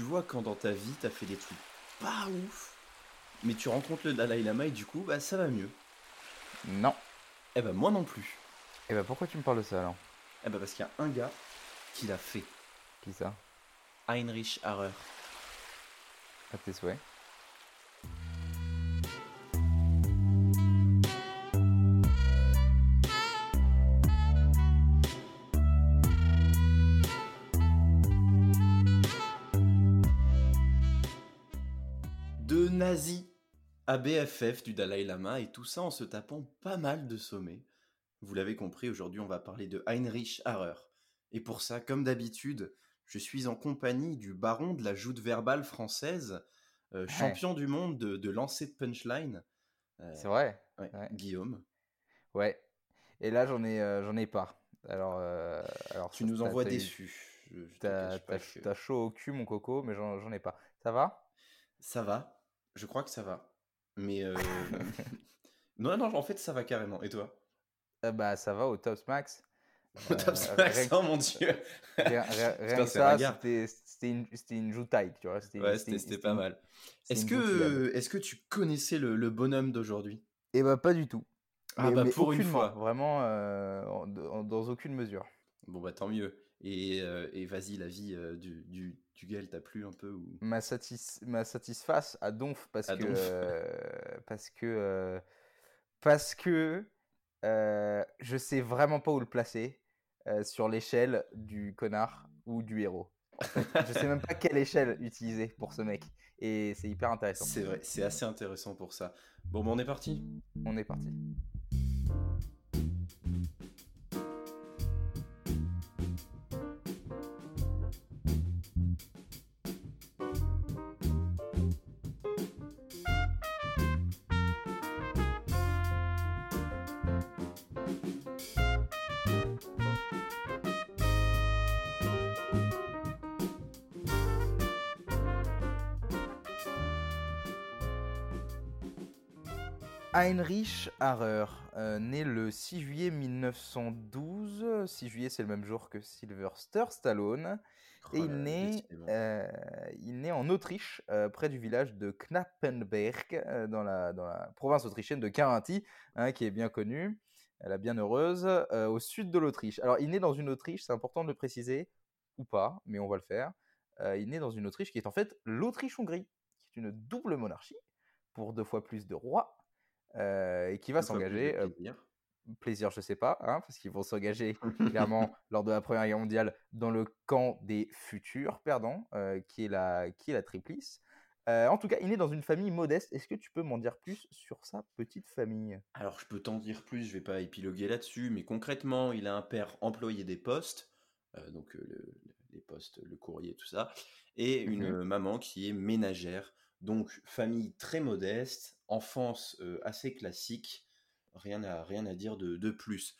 tu vois quand dans ta vie t'as fait des trucs pas ouf, mais tu rencontres le Dalai Lama et du coup bah ça va mieux. Non. Eh ben moi non plus. Et bah pourquoi tu me parles de ça alors? Eh ben parce qu'il y a un gars qui l'a fait. Qui ça? Heinrich Harrer. À tes souhaits. À BFF du Dalai Lama et tout ça en se tapant pas mal de sommets. Vous l'avez compris, aujourd'hui on va parler de Heinrich Harrer. Et pour ça, comme d'habitude, je suis en compagnie du baron de la joute verbale française, euh, Ouais. champion du monde de, de lancer de punchline. Euh, C'est vrai ouais, Ouais. Guillaume, Ouais. Et là j'en ai euh, j'en ai pas. Alors alors tu ça, nous envoies déçu. T'as que- chaud au cul mon coco, mais j'en ai pas. Ça va? Ça va, je crois que ça va. Mais euh, non, non, en fait ça va carrément. Et toi? Euh, Bah ça va au Tops Max. Au top Euh, max, rien- oh mon dieu Rien, rien- rien Putain, que ça, c'était une, une joutaille, tu vois. C'était Ouais, c'était- pas une- mal. Est-ce que, est que tu connaissais le, le bonhomme d'aujourd'hui? Eh bah pas du tout. Ah Mais- bah mais pour une fois. Vraiment euh, en- en- dans aucune mesure. Bon bah tant mieux. Et, euh, et vas-y, la vie euh, du, du, du t'a plu un peu ou... Ma, satis ma satisface à donf parce À que donf. euh, parce que parce que je sais vraiment pas où le placer sur l'échelle du connard ou du héros. En fait. je sais même pas quelle échelle utiliser pour ce mec et c'est hyper intéressant. C'est vrai, c'est assez intéressant pour ça. Bon bah on est parti On est parti. Heinrich Harrer, euh, né le 6 juillet 1912. 6 juillet, c'est le même jour que Sylvester Stallone. Et Oh il là là, naît, euh, il naît en Autriche, euh, près du village de Knappenberg, dans, la, dans la province autrichienne de Carinthie, hein, qui est bien connue, la bienheureuse, au sud de l'Autriche. Alors, il naît dans une Autriche, c'est important de le préciser, ou pas, mais on va le faire. Il naît dans une Autriche qui est en fait l'Autriche-Hongrie, qui est une double monarchie, pour deux fois plus de rois, et qui va Une s'engager plaisir. plaisir, je sais pas, hein, parce qu'ils vont s'engager clairement lors de la Première Guerre mondiale dans le camp des futurs perdants, qui, est la, qui est la Triplice. Euh, en tout cas, il naît dans une famille modeste. Est-ce que tu peux m'en dire plus sur sa petite famille? Alors je peux t'en dire plus, je vais pas épiloguer là-dessus, mais concrètement, il a un père employé des postes, euh, donc euh, le- les postes, le courrier, tout ça, et une Mhm. euh, maman qui est ménagère. Donc famille très modeste, enfance euh, assez classique, rien à, rien à dire de, de plus.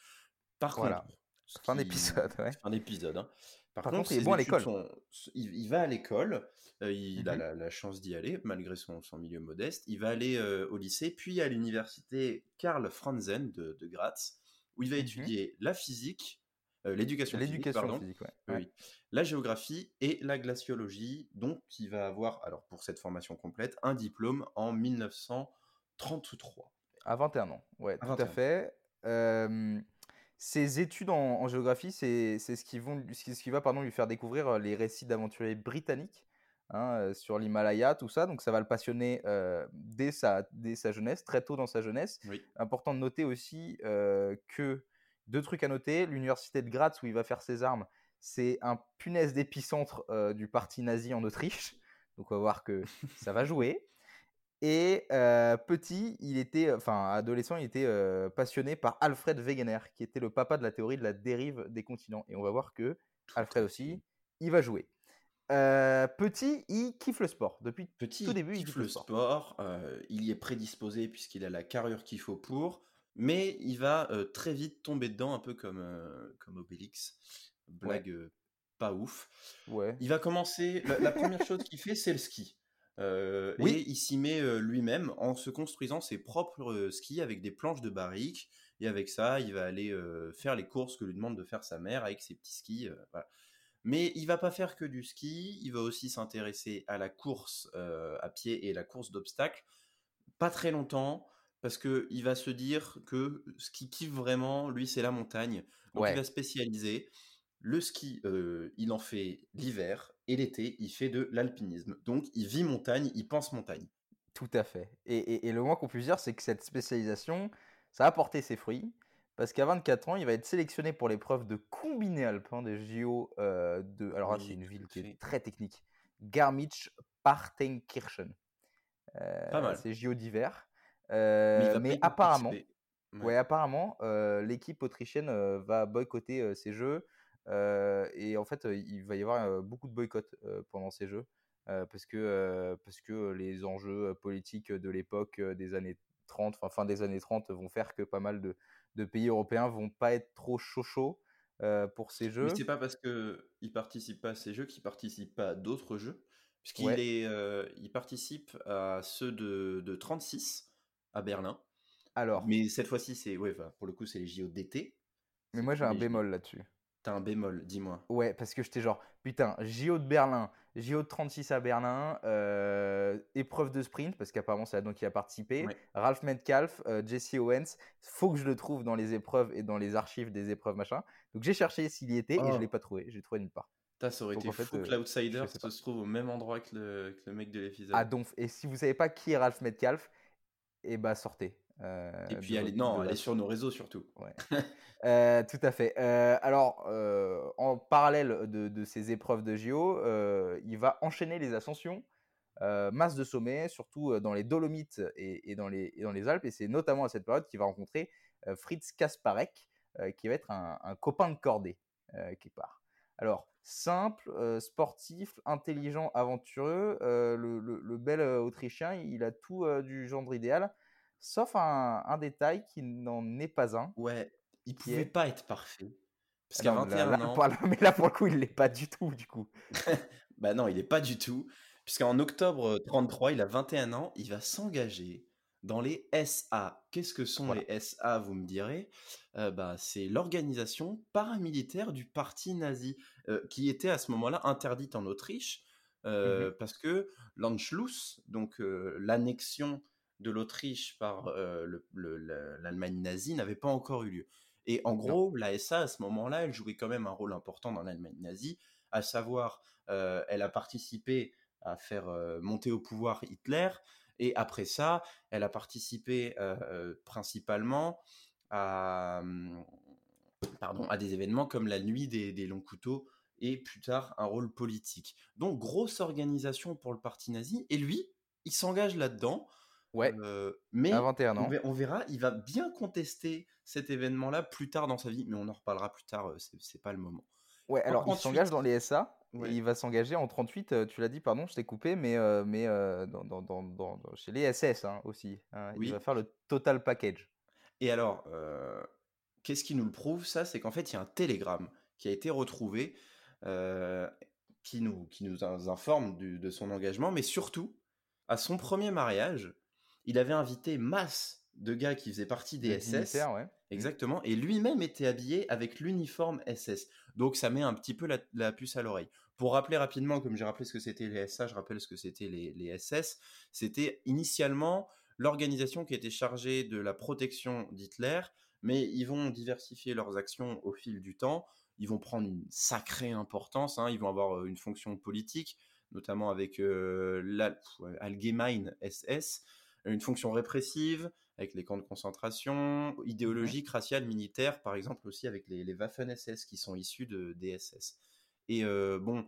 Par Voilà. contre, Fin d'épisode, ouais. Fin d'épisode. hein. Par, Par contre, contre, il est bon à l'école. sont- Il, il va à l'école, euh, il a Mhm. la, la chance d'y aller, malgré son, son milieu modeste. Il va aller euh, au lycée, puis à l'université Karl Franzen de, de Graz, où il va Mhm. étudier la physique, euh, l'éducation physique, L'éducation pardon, physique, ouais. oui, la géographie et la glaciologie. Donc, il va avoir, alors pour cette formation complète, un diplôme en 1933. À 21 ans, ouais, À tout 21 à fait. Euh, ses études en, en géographie, c'est ce qui, vont, ce qui, qui va pardon, lui faire découvrir euh, les récits d'aventuriers britanniques hein, euh, sur l'Himalaya, tout ça. Donc ça va le passionner euh, dès, sa, dès sa jeunesse, très tôt dans sa jeunesse. Oui. Important de noter aussi que, deux trucs à noter, l'université de Graz où il va faire ses armes, c'est un punaise d'épicentre euh, du parti nazi en Autriche. Donc on va voir que ça va jouer. Et euh, petit, il était, enfin adolescent, il était euh, passionné par Alfred Wegener, qui était le papa de la théorie de la dérive des continents. Et on va voir que Alfred aussi, il va jouer. Euh, petit, il kiffe le sport. Depuis Petit, tout début, il kiffe kiffe le le sport. sport, euh, il y est prédisposé puisqu'il a la carrure qu'il faut pour, mais il va euh, très vite tomber dedans, un peu comme, euh, comme Obélix. Blague euh, pas ouf. Ouais. Il va commencer, la, la première chose qu'il fait, c'est le ski. Oui. Et il s'y met lui-même en se construisant ses propres skis avec des planches de barrique. Et avec ça, il va aller faire les courses que lui demande de faire sa mère avec ses petits skis. voilà. Mais il va pas faire que du ski, il va aussi s'intéresser à la course à pied et la course d'obstacles. Pas très longtemps, parce que il va se dire que ce qui kiffe vraiment, lui, c'est la montagne. Donc il va spécialiser. Le ski, euh, il en fait l'hiver et l'été, il fait de l'alpinisme. Donc il vit montagne, il pense montagne. Tout à fait. Et, le moins qu'on puisse dire, c'est que cette spécialisation, ça a porté ses fruits. Parce qu'à 24 ans, il va être sélectionné pour l'épreuve de combiné alpin des JO euh, de. Alors c'est une ville qui est très technique. Garmisch-Partenkirchen. Euh, c'est JO d'hiver. Euh, mais, apparemment, ouais. apparemment, l'équipe autrichienne va boycotter ces jeux. et en fait, il va y avoir beaucoup de boycotts pendant ces jeux. parce, que, parce que les enjeux politiques de l'époque des années 30, enfin fin des années 30, vont faire que pas mal de, de pays européens vont pas être trop chaud chaud pour ces jeux. Mais c'est pas parce que il participe pas à ces jeux qu'il participe pas à d'autres jeux, puisqu'il est, il participe à ceux de, de 36 à Berlin. Alors. Mais cette fois-ci, c'est ouais, pour le coup, c'est les JO d'été. Mais moi, j'ai un bémol là-dessus. T'as un bémol, dis-moi. Ouais, parce que j'étais genre, putain, JO de Berlin, JO de 36 à Berlin, euh, épreuve de sprint, parce qu'apparemment c'est là-dedans qui a participé. Ralph Metcalf, euh, Jesse Owens, faut que je le trouve dans les épreuves et dans les archives des épreuves, machin. Donc j'ai cherché s'il y était et je oh. l'ai pas trouvé. J'ai trouvé nulle part. ça aurait été fou que euh, l'outsider se trouve au même endroit que le, que le mec de l'épisode. Ah, donc, et si vous savez pas qui est Ralph Metcalf, eh bah sortez. Euh, et puis, elle non, sur nos réseaux surtout. Ouais. Euh, tout à fait. Euh, alors, en parallèle de, ces épreuves de JO, il va enchaîner les ascensions, masse de sommets, surtout dans les Dolomites et, dans, les, dans les Alpes. Et c'est notamment à cette période qu'il va rencontrer Fritz Kasparek, qui va être un, copain de cordée qui part. Alors, simple, sportif, intelligent, aventureux, le, le, bel Autrichien, il a tout du genre idéal. Sauf un, détail qui n'en est pas un. Ouais, il pouvait pas être parfait. Parce qu'à 21 ans. mais là, pour le coup, il l'est pas du tout, du coup. bah non, il est pas du tout. Puisqu'en octobre 33, il a 21 ans, il va s'engager dans les SA. Qu'est-ce que sont les SA, vous me direz? Euh, bah, C'est l'organisation paramilitaire du parti nazi, euh, qui était à ce moment-là interdite en Autriche, mmh euh, parce que l'Anschluss, donc l'annexion de l'Autriche par l'Allemagne nazie n'avait pas encore eu lieu. Et en gros, la SA, à ce moment-là, elle jouait quand même un rôle important dans l'Allemagne nazie, à savoir, elle a participé à faire monter au pouvoir Hitler, et après ça, elle a participé principalement à, pardon, à des événements comme la nuit des, des longs couteaux, et plus tard un rôle politique. Donc grosse organisation pour le parti nazi, et lui, il s'engage là-dedans Ouais. mais à 21 ans. On, verra, il va bien contester cet événement-là plus tard dans sa vie, mais on en reparlera plus tard, c'est pas le moment. Ouais, alors il s'engage dans les SA, il va s'engager en 38, tu l'as dit, pardon, je t'ai coupé, mais, mais dans, dans, dans, chez les SS hein, aussi. Hein, il va faire le total package. Et alors, qu'est-ce qui nous le prouve, ça? C'est qu'en fait, il y a un télégramme qui a été retrouvé qui, nous, qui nous informe de son engagement, mais surtout, à son premier mariage, il avait invité masse de gars qui faisaient partie des SS. Ouais. Exactement. Et lui-même était habillé avec l'uniforme SS. Donc ça met un petit peu la, puce à l'oreille. Pour rappeler rapidement, comme j'ai rappelé ce que c'était les SA, je rappelle ce que c'était les, SS. C'était initialement l'organisation qui était chargée de la protection d'Hitler, mais ils vont diversifier leurs actions au fil du temps. Ils vont prendre une sacrée importance. Hein. Ils vont avoir euh, une fonction politique, notamment avec euh, l'Allgemeine SS une fonction répressive avec les camps de concentration, idéologique, raciale, militaire, par exemple aussi avec les, Waffen-SS qui sont issus de, des SS. Et euh, bon,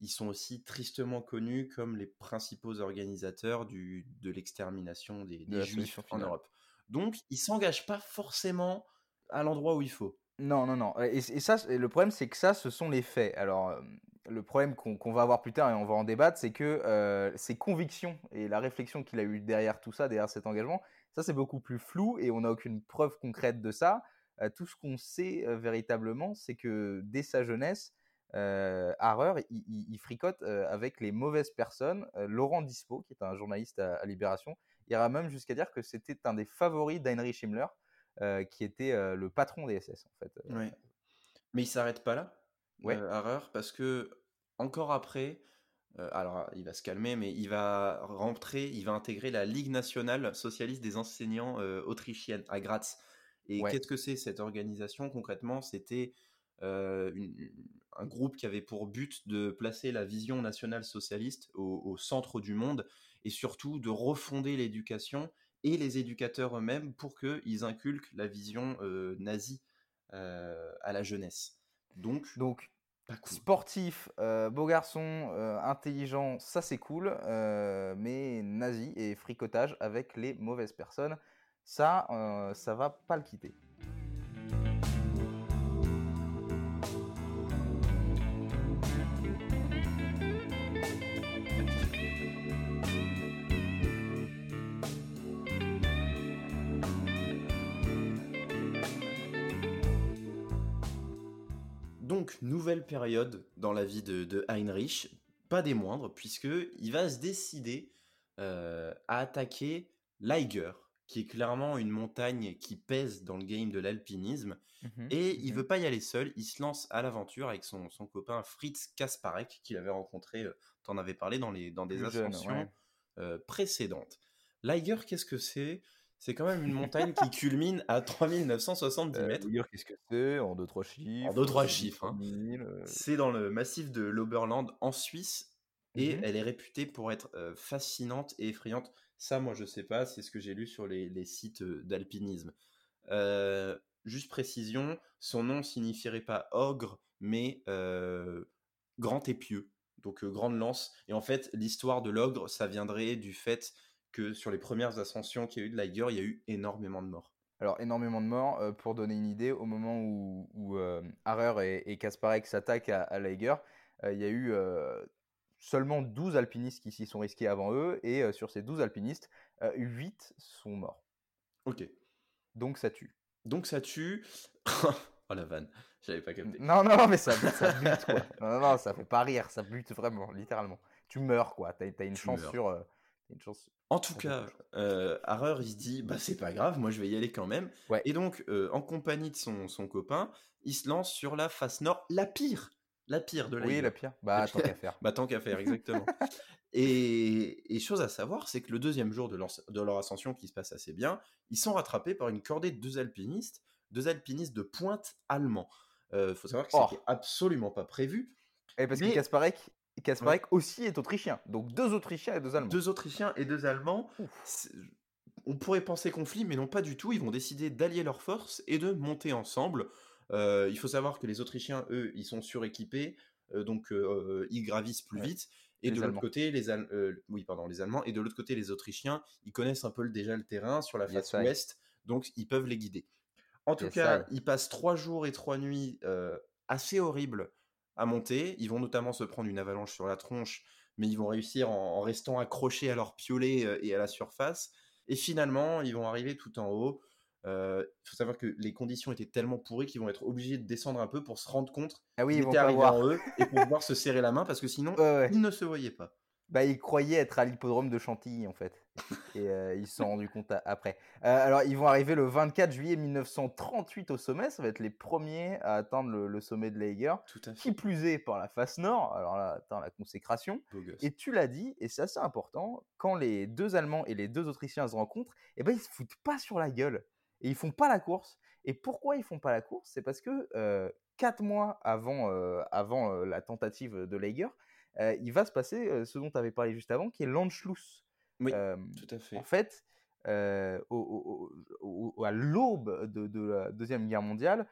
ils sont aussi tristement connus comme les principaux organisateurs du, de l'extermination des, Juifs en Europe. Donc, ils s'engagent pas forcément à l'endroit où il faut. Non, non, non. Et, et ça, le problème, c'est que ça, ce sont les faits. Alors, euh, le problème qu'on va avoir plus tard et on va en débattre, c'est que euh, ses convictions et la réflexion qu'il a eue derrière tout ça, derrière cet engagement, ça c'est beaucoup plus flou et on n'a aucune preuve concrète de ça. Euh, tout ce qu'on sait euh, véritablement, c'est que dès sa jeunesse, Harrer, il, fricote avec les mauvaises personnes. Laurent Dispo, qui est un journaliste à, Libération, ira même jusqu'à dire que c'était un des favoris d'Heinrich Himmler, qui était le patron des SS en fait. Oui. Mais il s'arrête pas là Ouais. Harrer, parce que encore après, alors il va se calmer, mais il va rentrer, il va intégrer la Ligue nationale socialiste des enseignants autrichienne à Graz. Et qu'est-ce que c'est cette organisation concrètement? C'était un groupe qui avait pour but de placer la vision nationale socialiste au, centre du monde et surtout de refonder l'éducation et les éducateurs eux-mêmes pour qu'ils inculquent la vision nazie à la jeunesse. Donc, Donc sportif, beau garçon, intelligent, ça c'est cool, mais nazi et fricotage avec les mauvaises personnes, ça, ça va pas le quitter. Nouvelle période dans la vie de, Heinrich, pas des moindres, puisqu'il va se décider à attaquer l'Eiger, qui est clairement une montagne qui pèse dans le game de l'alpinisme. Mmh et il mmh veut pas y aller seul, il se lance à l'aventure avec son, copain Fritz Kasparek, qu'il avait rencontré, tu en avais parlé dans, les, dans des ascensions précédentes. L'Eiger, qu'est-ce que c'est? C'est quand même une montagne qui culmine à 3970 euh, mètres. qu'est-ce que c'est? En 2-3 chiffres. En 2-3 chiffres. Hein. Euh. C'est dans le massif de l'Oberland en Suisse et mmh elle est réputée pour être euh, fascinante et effrayante. Ça, moi, je sais pas, c'est ce que j'ai lu sur les, sites d'alpinisme. juste précision, son nom signifierait pas ogre, mais grand épieu, donc grande lance. Et en fait, l'histoire de l'ogre, ça viendrait du fait que sur les premières ascensions qu'il y a eu de Liger, il y a eu énormément de morts. Alors, énormément de morts. Euh, pour donner une idée, au moment où, où euh, Harrer et, Kasparek s'attaquent à, à Liger, euh, il y a eu seulement 12 alpinistes qui s'y sont risqués avant eux, et sur ces 12 alpinistes, 8 sont morts. Ok. Donc ça tue. Donc ça tue. oh la vanne, j'avais pas capté. Non, non, mais ça, ça bute quoi. non, non, ça fait pas rire, ça bute vraiment, littéralement. Tu meurs quoi, t'as as une chance sur en tout cas, euh, Harrer, il se dit, bah c'est pas grave, moi je vais y aller quand même. Et donc, euh, en compagnie de son, son, copain, il se lance sur la face nord, la pire, la pire de la Oui, la pire. Bah tant qu'à faire. bah tant qu'à faire, exactement. et, et, chose à savoir, c'est que le deuxième jour de leur, de leur ascension, qui se passe assez bien, ils sont rattrapés par une cordée de deux alpinistes, deux alpinistes de pointe allemands. Il euh, faut savoir que c'était oh. absolument pas prévu. Et parce que Kasparek, Kasparek aussi est autrichien. Donc deux Autrichiens et deux Allemands. Deux Autrichiens et deux Allemands. On pourrait penser conflit, mais non pas du tout. Ils vont décider d'allier leurs forces et de monter ensemble. Euh, il faut savoir que les Autrichiens, eux, ils sont suréquipés, euh, donc euh, ils gravissent plus vite. Et de l'autre côté, les oui, pardon, les Allemands. Et de l'autre côté, les Autrichiens, ils connaissent un peu déjà le terrain sur la face ouest, donc ils peuvent les guider. En tout cas, ils passent trois jours et trois nuits assez horribles à monter. Ils vont notamment se prendre une avalanche sur la tronche, mais ils vont réussir en, restant accrochés à leur piolet euh, et à la surface. Et finalement, ils vont arriver tout en haut. Il euh, faut savoir que les conditions étaient tellement pourries qu'ils vont être obligés de descendre un peu pour se rendre compte ah oui, qu'ils étaient arrivés en eux et pour pouvoir se serrer la main parce que sinon, ils ne se voyaient pas. Bah, ils croyaient être à l'hippodrome de Chantilly, en fait. Et euh, ils se sont rendus compte après. Euh, alors, ils vont arriver le 24 juillet 1938 au sommet. Ça va être les premiers à atteindre le, sommet de l'Eiger. Qui plus est par la face nord. Alors là, attends, la consécration. Et tu l'as dit, et c'est assez important, quand les deux Allemands et les deux Autrichiens se rencontrent, eh ben, ils se foutent pas sur la gueule. Et ils font pas la course. Et pourquoi ils font pas la course? C'est parce que euh, quatre mois avant, avant la tentative de l'Eiger, il va se passer ce dont tu avais parlé juste avant, qui est l'Anschluss. Oui, tout à fait. En fait, à l'aube de, la Deuxième Guerre mondiale,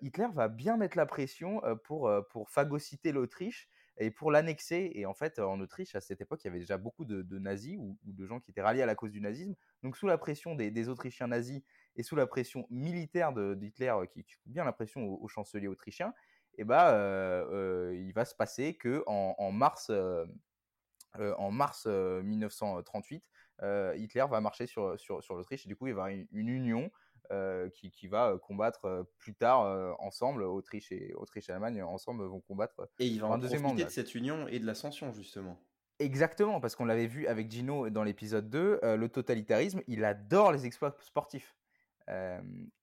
Hitler va bien mettre la pression pour, pour phagocyter l'Autriche et pour l'annexer. Et en fait, en Autriche, à cette époque, il y avait déjà beaucoup de, nazis ou, de gens qui étaient ralliés à la cause du nazisme. Donc, sous la pression des, Autrichiens nazis et sous la pression militaire d'Hitler, qui, qui fout bien la pression au, au chancelier autrichien, et bah, il va se passer que en, mars, en mars 1938, Hitler va marcher sur, sur, sur l'Autriche et du coup, il va y avoir une, union qui, qui, va combattre plus tard ensemble. Autriche et, Autriche et Allemagne ensemble vont combattre. Et il va en profiter de cette union et de l'ascension, justement. Exactement, parce qu'on l'avait vu avec Gino dans l'épisode 2, le totalitarisme, il adore les exploits sportifs.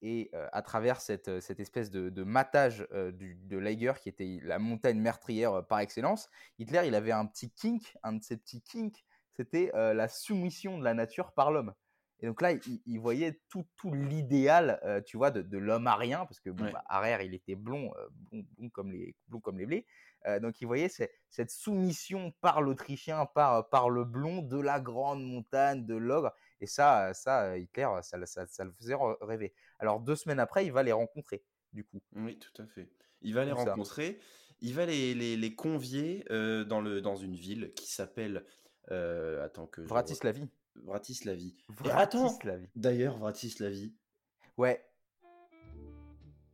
Et à travers cette, cette espèce de, de matage du, de l'Eiger, qui était la montagne meurtrière par excellence, Hitler, il avait un petit kink, un de ses petits kinks, c'était la soumission de la nature par l'homme. Et donc là, il, voyait tout, tout l'idéal, tu vois, de, de l'homme arien, parce que bon, bah, il était blond, blond, comme les, blond comme les blés. donc il voyait cette soumission par l'Autrichien, par, par le blond, de la grande montagne, de l'ogre. Et ça, ça Hitler, ça, ça, ça, le faisait rêver. Alors deux semaines après, il va les rencontrer, du coup. Oui, tout à fait. Il va les rencontrer. Il va les, les, les convier dans, le, dans une ville qui s'appelle... attends que... Vratislavie. Vratislavie. Vratislavie. D'ailleurs, Vratislavie. Ouais.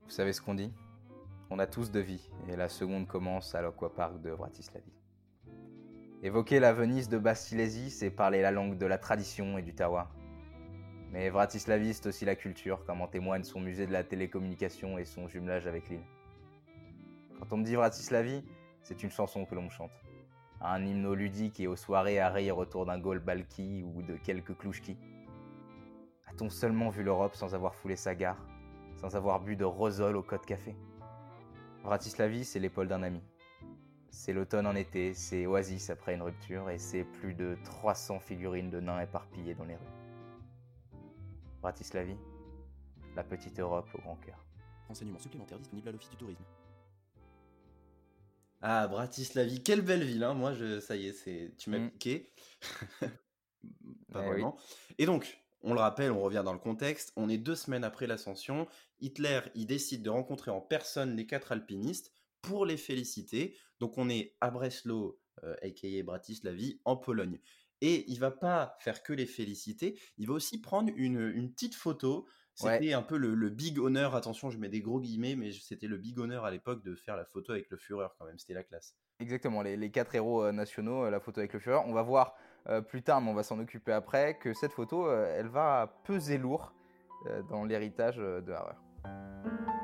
Vous savez ce qu'on dit? On a tous de vie, et la seconde commence à l'Aquapark de Vratislavie. Évoquer la Venise de Basse-Silésie, c'est parler la langue de la tradition et du terroir. Mais Vratislavie, c'est aussi la culture, comme en témoigne son musée de la télécommunication et son jumelage avec l'île. Quand on me dit Vratislavie, c'est une chanson que l'on me chante. Un hymne ludique et aux soirées à rire autour d'un gol balki ou de quelques clouchki. A-t-on seulement vu l'Europe sans avoir foulé sa gare, sans avoir bu de rosol au Côte Café? Vratislavie, c'est l'épaule d'un ami. C'est l'automne en été, c'est oasis après une rupture, et c'est plus de 300 figurines de nains éparpillées dans les rues. Bratislavie, la petite Europe au grand cœur. Renseignements supplémentaires disponibles à l'Office du tourisme. Ah, Bratislavie, quelle belle ville, hein Moi, je, ça y est, c'est, tu m'as mm. piqué. Pas eh vraiment. Et donc, on le rappelle, on revient dans le contexte. On est deux semaines après l'ascension. Hitler, il décide de rencontrer en personne les quatre alpinistes pour les féliciter. Donc on est à Breslau, euh, aka Bratislavie, en Pologne. Et il va pas faire que les féliciter, il va aussi prendre une, petite photo. C'était un peu le, big honneur, attention, je mets des gros guillemets, mais c'était le big honneur à l'époque de faire la photo avec le Führer quand même, c'était la classe. Exactement, les, quatre héros euh, nationaux, euh, la photo avec le Führer. On va voir plus tard, mais on va s'en occuper après, que cette photo, elle va peser lourd dans l'héritage de Harrer.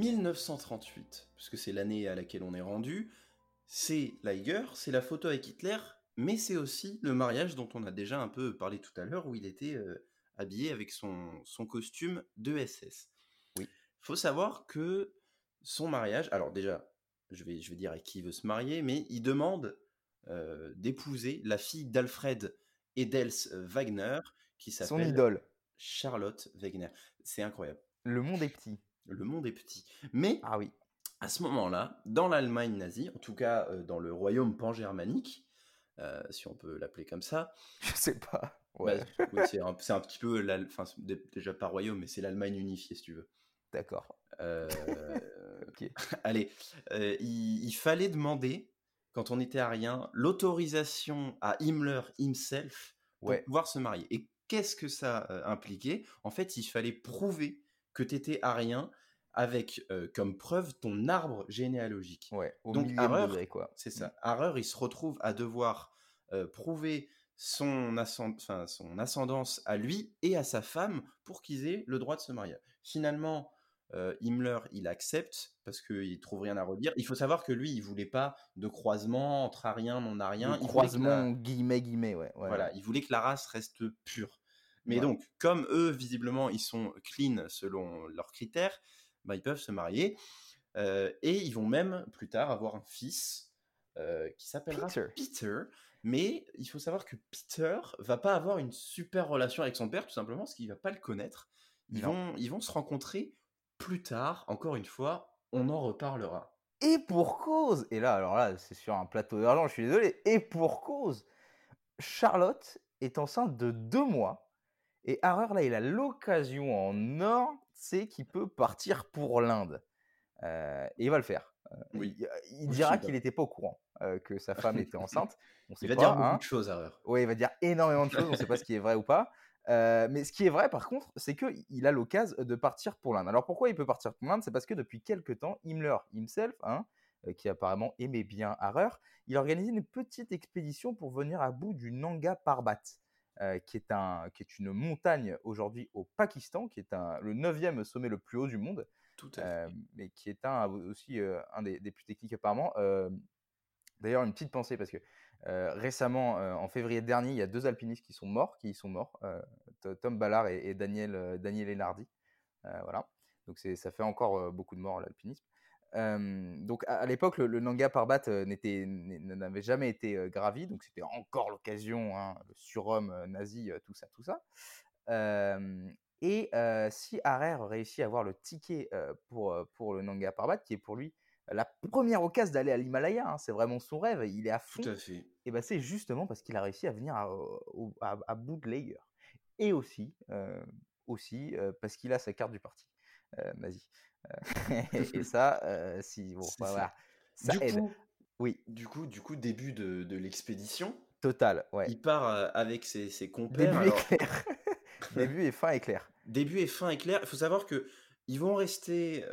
1938, puisque c'est l'année à laquelle on est rendu, c'est l'Eiger, c'est la photo avec Hitler, mais c'est aussi le mariage dont on a déjà un peu parlé tout à l'heure, où il était euh, habillé avec son, son costume de SS. Oui. faut savoir que son mariage, alors déjà, je vais, je vais dire à qui il veut se marier, mais il demande euh, d'épouser la fille d'Alfred Edels Wagner, qui s'appelle... Son idole. Charlotte Wagner. C'est incroyable. Le monde est petit le monde est petit. Mais ah oui. à ce moment-là, dans l'Allemagne nazie, en tout cas euh, dans le royaume pan-germanique, euh, si on peut l'appeler comme ça. Je sais pas. Bah, c'est un, petit peu, déjà pas royaume, mais c'est l'Allemagne unifiée, si tu veux. D'accord. Euh, allez, il, fallait demander, quand on était à rien, l'autorisation à Himmler himself pour pouvoir se marier. Et qu'est-ce que ça impliquait? En fait, il fallait prouver que tu étais arien avec comme preuve ton arbre généalogique. Ouais, Donc quoi. C'est ça. Harrer, il se retrouve à devoir prouver son, son ascendance à lui et à sa femme pour qu'ils aient le droit de se marier. Finalement, Himmler, il accepte parce qu'il trouve rien à redire. Il faut savoir que lui, il voulait pas de croisement entre arien, non arien. croisement guillemets guillemets, ouais, Voilà, il voulait que la race reste pure. Mais donc, comme eux, visiblement, ils sont clean selon leurs critères, bah, ils peuvent se marier. Euh, et ils vont même plus tard avoir un fils euh, qui s'appellera Peter. Mais il faut savoir que Peter va pas avoir une super relation avec son père, tout simplement parce qu'il va pas le connaître. Ils vont, ils vont se rencontrer plus tard. Encore une fois, on en reparlera. Et pour cause Et là, alors là, c'est sur un plateau d'argent, je suis désolé. Et pour cause Charlotte est enceinte de deux mois et Harrer, là, il a l'occasion en or, c'est qu'il peut partir pour l'Inde. Euh, et il va le faire. Oui. Il, dira qu'il n'était pas au courant euh, que sa femme était enceinte. On sait il va dire beaucoup hein. de choses, Harrer. Oui, il va dire énormément de choses. on ne sait pas ce qui est vrai ou pas. mais ce qui est vrai, par contre, c'est qu'il a l'occasion de partir pour l'Inde. Alors pourquoi il peut partir pour l'Inde? C'est parce que depuis quelques temps, Himmler himself, hein, qui apparemment aimait bien Harrer, il a organisé une petite expédition pour venir à bout du Nanga Parbat. Euh, qui, est un, qui est une montagne aujourd'hui au Pakistan, qui est un, le neuvième sommet le plus haut du monde. Tout à fait. mais qui est un, aussi un des, des, plus techniques apparemment. D'ailleurs, une petite pensée parce que récemment, en février dernier, il y a deux alpinistes qui sont morts, qui sont morts, Tom Ballard et, Daniel, Daniel Enardi. voilà. Donc ça fait encore beaucoup de morts à donc à, l'époque, le, Nanga Parbat n'avait jamais été gravi, donc c'était encore l'occasion, hein, le surhomme nazi, tout ça, tout ça. et si Harer réussit à avoir le ticket pour, pour le Nanga Parbat, qui est pour lui la première occasion d'aller à l'Himalaya, hein, c'est vraiment son rêve, il est à fond. Tout à fait. Et ben c'est justement parce qu'il a réussi à venir à, à, à Bootlegger. Et aussi, aussi parce qu'il a sa carte du parti nazi. et ça, si bon, bah, voilà, ça du aide. Coup, oui. Du coup, du coup, début de, de l'expédition. Total, ouais. Il part avec ses, ses compères. Début est clair. début et fin est clair. Début et fin est clair. Il faut savoir que ils vont rester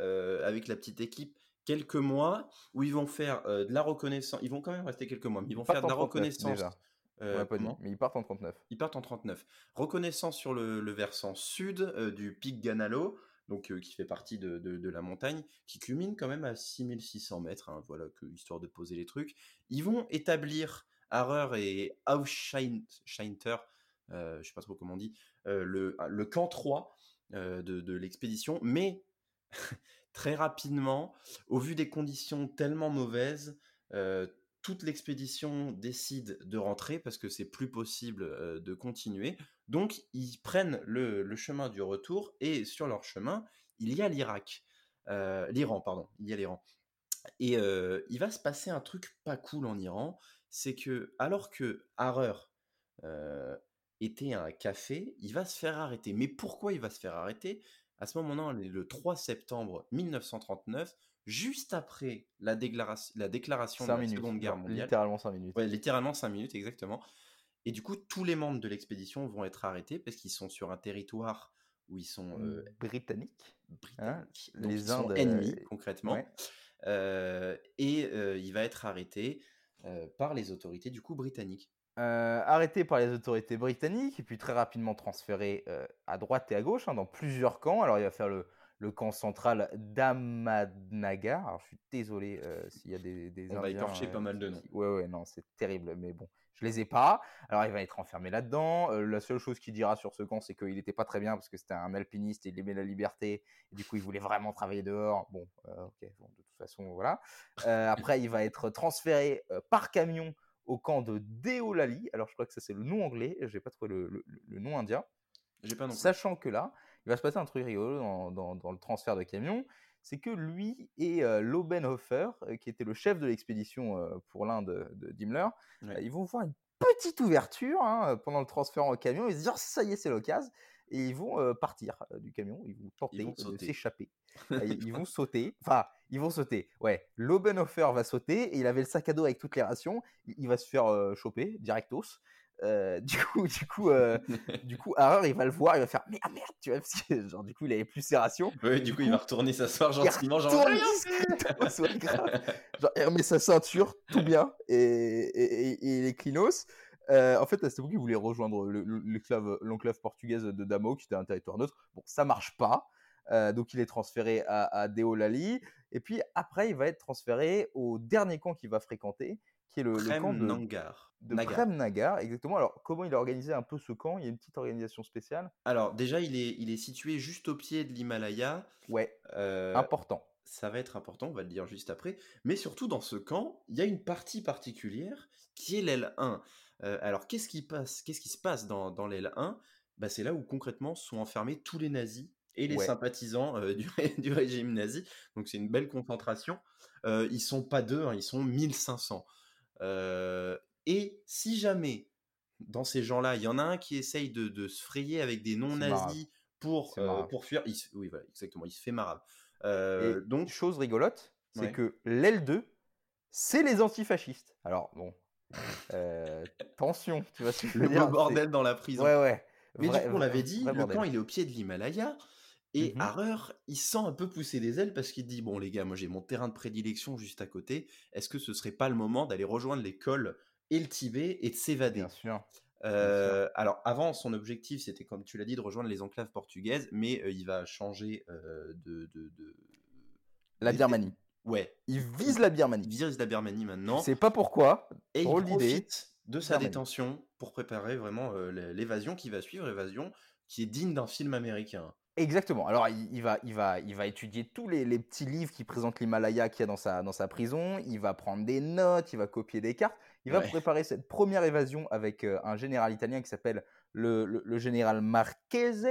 avec la petite équipe quelques mois où ils vont faire de la reconnaissance. Ils vont quand même rester quelques mois, mais ils vont faire de la reconnaissance. Déjà. Euh, pas mais ils partent en 39. Ils partent en 39. Reconnaissance sur le, le versant sud du pic Ganalo, donc qui fait partie de, la montagne, qui culmine quand même à 6600 mètres. Hein, voilà, que, histoire de poser les trucs. Ils vont établir Harrer et Auscheinter, euh, je sais pas trop comment on dit, le, le camp 3 de, l'expédition, mais très rapidement, au vu des conditions tellement mauvaises, euh, toute l'expédition décide de rentrer parce que c'est plus possible euh, de continuer. Donc, ils prennent le, chemin du retour et sur leur chemin, il y a l'Irak. Euh, L'Iran, pardon. Il y a l'Iran. Et il va se passer un truc pas cool en Iran, c'est que alors que Harrer était un café, il va se faire arrêter. Mais pourquoi il va se faire arrêter? À ce moment-là, le 3 septembre 1939, juste après la, déclaration, la déclaration de la Seconde Guerre mondiale. Littéralement 5 minutes. Ouais, littéralement 5 minutes, exactement. Et du coup, tous les membres de l'expédition vont être arrêtés parce qu'ils sont sur un territoire où ils sont euh, britanniques. Hein, les Indes ennemis, concrètement. Euh, et euh, il va être arrêté par les autorités du coup britanniques. Euh, arrêté par les autorités britanniques et puis très rapidement transféré euh, à droite et à gauche hein, dans plusieurs camps. Alors il va faire le, le camp central d'Ahmadnagar. Alors je suis désolé euh, s'il y a des, des On Indiens, va écorcher pas mal de noms. Ouais ouais non c'est terrible mais bon je les ai pas. Alors il va être enfermé là-dedans. la seule chose qu'il dira sur ce camp c'est qu'il n'était pas très bien parce que c'était un alpiniste et il aimait la liberté et du coup il voulait vraiment travailler dehors. Bon ok bon, de toute façon voilà. après il va être transféré par camion au camp de Deolali. Alors, je crois que ça, c'est le nom anglais. J'ai pas trouvé le, le, nom indien. Pas non Sachant que là, il va se passer un truc rigolo dans, dans, le transfert de camion. C'est que lui et euh, Lobenhofer, euh, qui était le chef de l'expédition euh, pour l'Inde de, Dimmler, ils vont voir une petite ouverture hein, pendant le transfert en camion. Ils se disent, ça y est, c'est l'occasion et ils vont partir du camion, ils vont tenter de s'échapper. ils vont sauter, enfin, ils vont sauter. Ouais, Lobenhofer va sauter et il avait le sac à dos avec toutes les rations. Il va se faire choper directos. Du coup, du coup, du coup, Harrer, il va le voir, il va faire mais ah merde, tu vois, parce que genre du coup, il avait plus ses rations. Oui, du, coup, il va retourner s'asseoir gentiment, genre. Genre, il remet sa ceinture, tout bien, et, et, et, et les clinos. Euh, en fait, à cette époque, il voulait rejoindre l'enclave portugaise de Damo, qui était un territoire neutre. Bon, ça marche pas. Euh, donc, il est transféré à, à, Deolali. Et puis, après, il va être transféré au dernier camp qu'il va fréquenter, qui est le, camp de, Nangar. de Nagar. Exactement. Alors, comment il a organisé un peu ce camp? Il y a une petite organisation spéciale Alors, déjà, il est, il est situé juste au pied de l'Himalaya. Ouais. Euh, important. Ça va être important, on va le dire juste après. Mais surtout, dans ce camp, il y a une partie particulière qui est l'aile 1 alors, qu'est-ce qui, passe, qu'est-ce qui se passe dans, dans l'aile 1 bah, C'est là où concrètement sont enfermés tous les nazis et les sympathisants du, du, régime nazi. Donc, c'est une belle concentration. Euh, ils sont pas deux, hein, ils sont 1500. Et si jamais, dans ces gens-là, il y en a un qui essaye de, de se frayer avec des non-nazis pour, pour fuir, il, oui, voilà, exactement, il se fait marave. donc, chose rigolote, c'est que l'aile 2, c'est les antifascistes. Alors, bon, euh, tension, tu vois ce que je veux Le bordel dans la prison. Ouais, ouais. Mais du coup, on l'avait dit, le camp, il est au pied de l'Himalaya. Et mmh Harrer, il sent un peu pousser des ailes parce qu'il dit Bon, les gars, moi j'ai mon terrain de prédilection juste à côté. Est-ce que ce serait pas le moment d'aller rejoindre l'école et le Tibet et de s'évader? Bien sûr. Euh, alors avant, son objectif, c'était comme tu l'as dit, de rejoindre les enclaves portugaises, mais euh, il va changer de, de, de, La Birmanie. Ouais, Il vise la il Birmanie. vise la Birmanie maintenant. C'est pas pourquoi. Et il drôle profite de sa Birmanie. détention pour préparer vraiment l'é- l'évasion qui va suivre, évasion qui est digne d'un film américain. Exactement. Alors, il, il va, il, va, il va étudier tous les, les petits livres qui présentent l'Himalaya qu'il y a dans sa, dans sa prison. Il va prendre des notes, il va copier des cartes. Il va Ouais. préparer cette première évasion avec euh, un général italien qui s'appelle le, le- le général Marchese,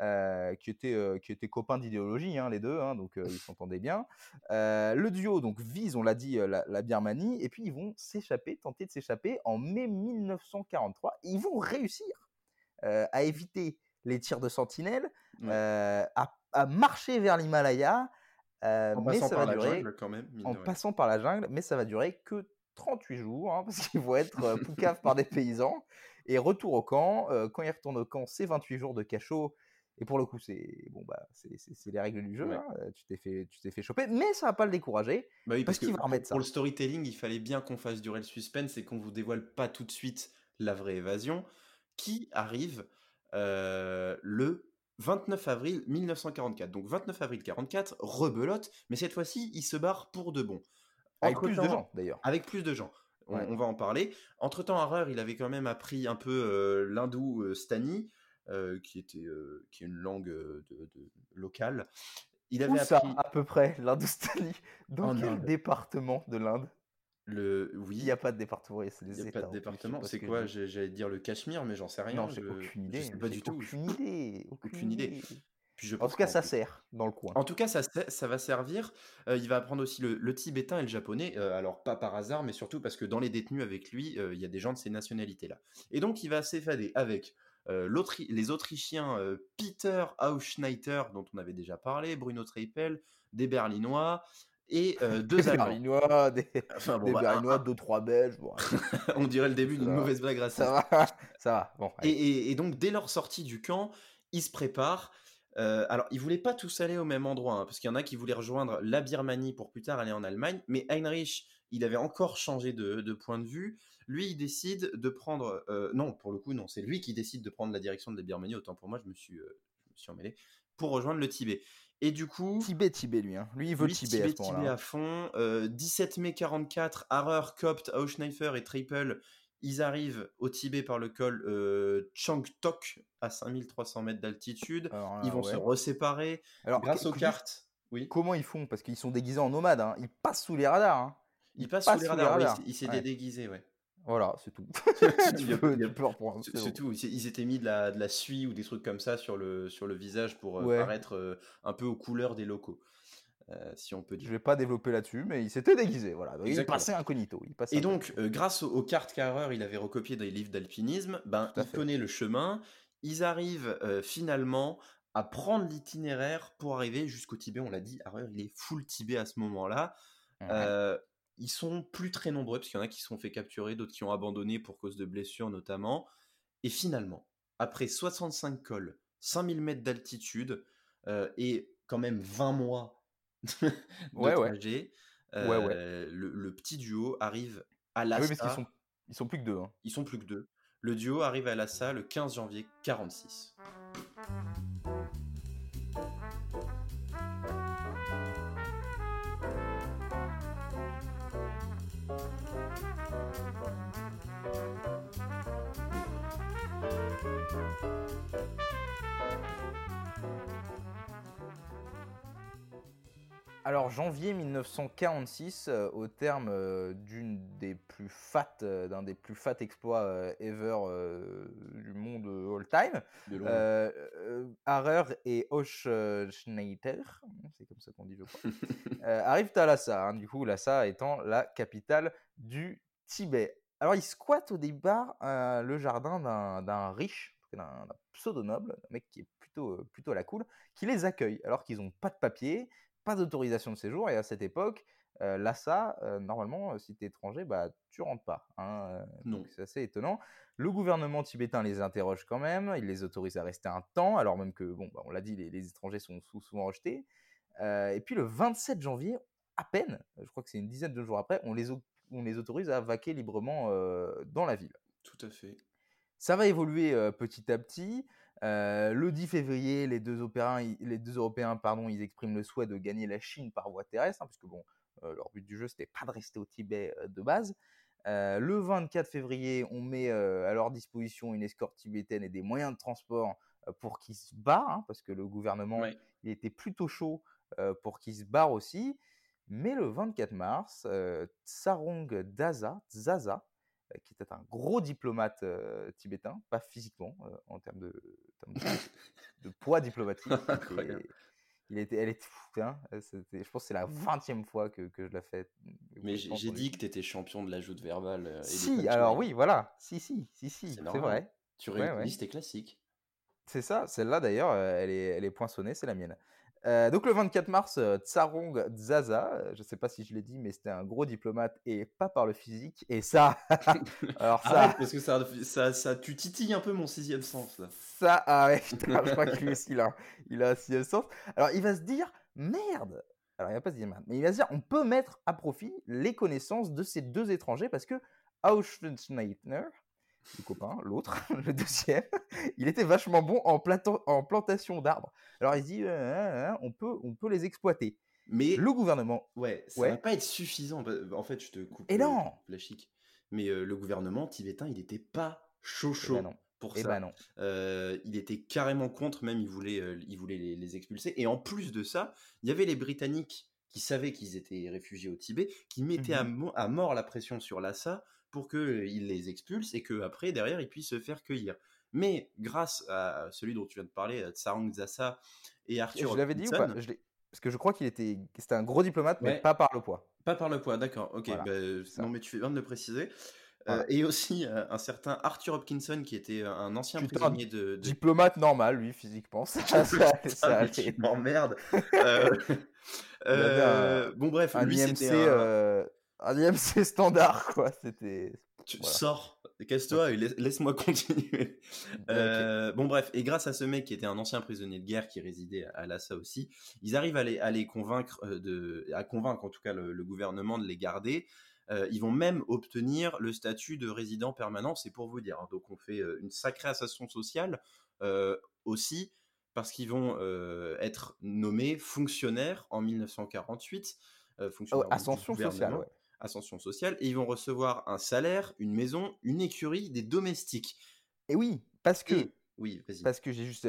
euh, qui, était, euh, qui était copain d'idéologie, hein, les deux, hein, donc ils s'entendaient bien. Le duo donc vise, on l'a dit, la, la Birmanie, et puis ils vont s'échapper, tenter de s'échapper en mai 1943. Ils vont réussir à éviter les tirs de Ouais. euh, à, à marcher vers l'Himalaya, euh, En mais passant ça par va la durer jungle quand même. en passant par la jungle, mais ça va durer que 38 jours, hein, parce qu'ils vont être poucaves par des paysans. Et retour au camp, quand ils retournent au camp, c'est 28 jours de cachot. Et pour le coup, c'est bon bah c'est- c'est c'est les règles du jeu. Ouais. hein, Tu t'es fait tu t'es fait choper, mais ça va pas le décourager. Bah oui, Parce parce, qu'il va remettre ça. pour le storytelling, il fallait bien qu'on fasse durer le suspense et qu'on vous dévoile pas tout de suite la vraie évasion, qui arrive euh, le 29 avril 1944. Donc 29 avril 44, rebelote, mais cette fois-ci, il se barre pour de bon. Avec plus de gens d'ailleurs. Avec plus de gens. On, Ouais. on va en parler. Entre-temps, Harrer, il avait quand même appris un peu euh, l'hindou euh, stani, euh, qui, était, qui est une langue de, de- locale. Il avait Où ça, appris à peu près, l'Indoustanie Dans En quel Inde. département de l'Inde? Le... Oui, Il n'y a pas de département, c'est Il n'y a États. pas de département. C'est quoi? je J'allais dire le Cachemire, mais j'en sais rien. Non, j'ai je- aucune je idée. sais pas du tout. Aucune idée. Aucune, idée. idée. Puis je En tout cas, ça sert dans le coin. En tout cas, ça, ça va servir. Euh, il va apprendre aussi le, le tibétain et le japonais. euh, alors, pas par hasard, mais surtout parce que dans les détenus avec lui, euh, il y a des gens de ces nationalités-là. Et donc, il va s'évader avec les Autrichiens Peter Auschneider, dont on avait déjà parlé, Bruno Treipel, des Berlinois et euh, deux Allemands. Berlinois, des, Enfin, bon, des bah, Berlinois, deux, trois Belges. Bon, on dirait le début d'une mauvaise blague raciste. ça va. Ça va. Bon, Et, allez. et- et donc, dès leur sortie du camp, ils se préparent. Euh, alors, ils voulaient pas tous aller au même endroit, hein, parce qu'il y en a qui voulaient rejoindre la Birmanie pour plus tard aller en Allemagne. Mais Heinrich, il avait encore changé de, de point de vue. Lui, il décide de prendre. euh, non, pour le coup, non, c'est lui qui décide de prendre la direction de la Birmanie. Autant pour moi, je me suis, je me suis emmêlé pour rejoindre le Tibet. Et du coup, Tibet, Tibet, lui. Hein. Lui, il veut lui, Tibet, à Tibet, ce Tibet moment-là. à fond. Euh, 17 mai 44, Harrer, Copt, Auschneifer et Triple, ils arrivent au Tibet par le col euh, Changtok à 5300 mètres d'altitude. Ils vont ouais. se reséparer Alors, grâce aux cartes. Oui. Comment ils font? Parce qu'ils sont déguisés en nomades. Hein. Ils passent sous les radars. Hein. Il passe sous les radars. ouais, il s'est- il s'est Ouais. déguisé, ouais. Voilà, c'est tout. C'est tout. Ils étaient mis de la, de la suie ou des trucs comme ça sur le, sur le visage pour euh, Ouais. paraître euh, un peu aux couleurs des locaux, euh, si on peut Je dire. vais pas développer là-dessus, mais il s'était déguisé. Voilà. Donc, il passait incognito. Il passait Et donc, incognito. euh, grâce aux, aux cartes qu'Harrer il avait recopiées dans les livres d'alpinisme, ben, il connaît le chemin. Ils arrivent finalement à prendre l'itinéraire pour arriver jusqu'au Tibet. On l'a dit, Harrer, il est full Tibet à ce moment-là. Ouais. Ils sont plus très nombreux, parce qu'il y en a qui se sont fait capturer, d'autres qui ont abandonné pour cause de blessures notamment. Et finalement, après 65 cols, 5000 mètres d'altitude euh, et quand même 20 mois de Ouais, trajet, Ouais, ouais. euh, Le, le petit duo arrive à Ah Lhasa. oui, parce qu'ils sont, ils sont plus que deux. hein. Ils sont plus que deux. Le duo arrive à Lhasa le 15 janvier 46. Alors, janvier 1946, euh, au terme euh, d'une des plus fat, euh, d'un des plus fat exploits ever du monde all time, De loin. euh, Harrer et Schneider, c'est comme ça qu'on dit, je crois, arrivent à Lhasa. hein, du coup, Lhasa étant la capitale du Tibet. Alors, ils squattent au départ le jardin d'un riche, d'un pseudo-noble, un mec qui est plutôt, plutôt à la cool, qui les accueille alors qu'ils n'ont pas de papier, pas d'autorisation de séjour. Et à cette époque, euh, Lhasa, euh, normalement, euh, si tu es étranger, bah, tu rentres pas. hein, donc c'est assez étonnant. Le gouvernement tibétain les interroge quand même, il les autorise à rester un temps, alors même que, bon, bah, on l'a dit, les, les étrangers sont sou- souvent rejetés. Et puis le 27 janvier, à peine, je crois que c'est une dizaine de jours après, on les, on les autorise à vaquer librement dans la ville. Tout à fait. Ça va évoluer petit à petit. Euh, le 10 février, les deux, Européens, les deux Européens pardon, ils expriment le souhait de gagner la Chine par voie terrestre, hein, puisque bon, euh, leur but du jeu, c'était pas de rester au Tibet euh, de base. le 24 février, on met à leur disposition une escorte tibétaine et des moyens de transport pour qu'ils se barrent, hein, parce que le gouvernement il était plutôt chaud pour qu'ils se barrent aussi. Mais le 24 mars, Tsarong Daza, Zaza, qui était un gros diplomate tibétain, pas physiquement, en termes de, de, poids diplomatique. il était, elle était fou, hein, je pense que c'est la 20e fois que, que je l'ai fait. Mais j'ai dit que tu étais champion de l'ajout verbal. si, alors oui, voilà. Si, si, si, si, c'est vrai. Tu réalises tes classiques. C'est ça, celle-là d'ailleurs, elle est, elle est poinçonnée, c'est la mienne. Euh, donc le 24 mars, euh, Tsarong Zaza, euh, je ne sais pas si je l'ai dit, mais c'était un gros diplomate et pas par le physique. Et ça, alors ça, parce que ça, ça, ça, tu titilles un peu mon sixième sens. Ça, ah ouais, je crois que lui aussi là, il a un sixième sens. Alors il va se dire merde. Alors il va pas se dire merde, mais il va se dire on peut mettre à profit les connaissances de ces deux étrangers parce que Auschwitz-Schneider, le copain, l'autre, le deuxième, il était vachement bon en, en plantation d'arbres. Alors il se dit, on, peut, on peut les exploiter. Mais le gouvernement. Ouais, ça ne va pas être suffisant. En fait, je te coupe. Et non la chic. Mais le gouvernement tibétain, il n'était pas chaud chaud. Eh ben pour Et ça. bah non. il était carrément contre, même il voulait, il voulait les, les, expulser. Et en plus de ça, il y avait les Britanniques qui savaient qu'ils étaient réfugiés au Tibet, qui mettaient à, mmh à, mort la pression sur Lhasa pour qu'il les expulse et qu'après, derrière, ils puissent se faire cueillir. Mais grâce à celui dont tu viens de parler, Tsarang Zassa et Arthur. Je l'avais dit ou pas Parce que je crois qu'il était, c'était un gros diplomate, mais pas par le poids. Pas par le poids, d'accord. Ok. Bah, non, mais tu fais bien de le préciser. Euh, et aussi euh, un certain Arthur Hopkinson qui était euh, un ancien prisonnier de, Diplomate normal, lui, physiquement. Ça, ça, ça, m'emmerde. bon, bref, un IMC, un... un IMC standard, quoi. C'était. Tu sors, casse-toi et laisse-moi continuer. Bon, bref, et grâce à ce mec qui était un ancien prisonnier de guerre qui résidait à Lhasa aussi, ils arrivent à les, à les convaincre, de, à convaincre en tout cas le gouvernement de les garder. Euh, ils vont même obtenir le statut de résident permanent, c'est pour vous dire. Hein. Donc on fait euh, une sacrée association sociale euh, aussi parce qu'ils vont être nommés fonctionnaires en 1948. Oh, ascension sociale, Ascension sociale, et ils vont recevoir un salaire, une maison, une écurie, des domestiques. Et oui, parce que... oui, parce que j'ai juste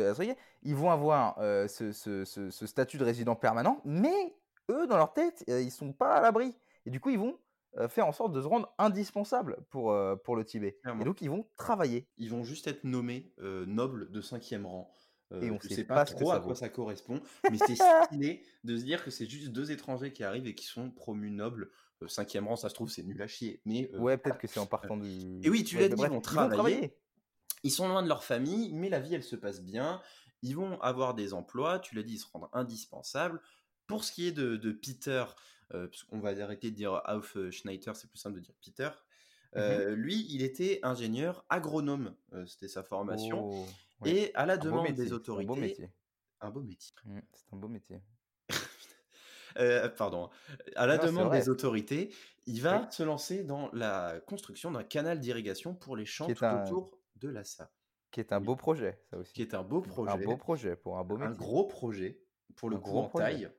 ils vont avoir ce, ce, statut de résident permanent, mais eux, dans leur tête, ils sont pas à l'abri. Et du coup, ils vont euh, faire en sorte de se rendre indispensable pour, euh, pour le Tibet. Et donc, ils vont travailler. Ils vont juste être nommés euh, nobles de cinquième rang. Et on ne sait pas, trop à quoi ça correspond, mais c'est stylé de se dire que c'est juste deux étrangers qui arrivent et qui sont promus nobles. cinquième rang, ça se trouve, c'est nul à chier. Mais, ouais, peut-être que c'est en partant du. Et oui, tu l'as dit, ils vont travailler. Ils sont loin de leur famille, mais la vie, elle se passe bien. Ils vont avoir des emplois, tu l'as dit, ils se rendent indispensables. Pour ce qui est de, de Peter, euh, on va arrêter de dire Auf Schneider, c'est plus simple de dire Peter. Mmh euh, lui, il était ingénieur agronome, euh, c'était sa formation. Oh, et à la demande des autorités. Un beau métier. Un beau métier. Mmh, c'est un beau métier. pardon. À la demande des autorités, il va se lancer dans la construction d'un canal d'irrigation pour les champs tout autour de Lhasa. Qui est un beau projet, ça aussi. Qui est un beau projet. Un beau projet pour un beau métier. Un gros projet, pour le gros en taille,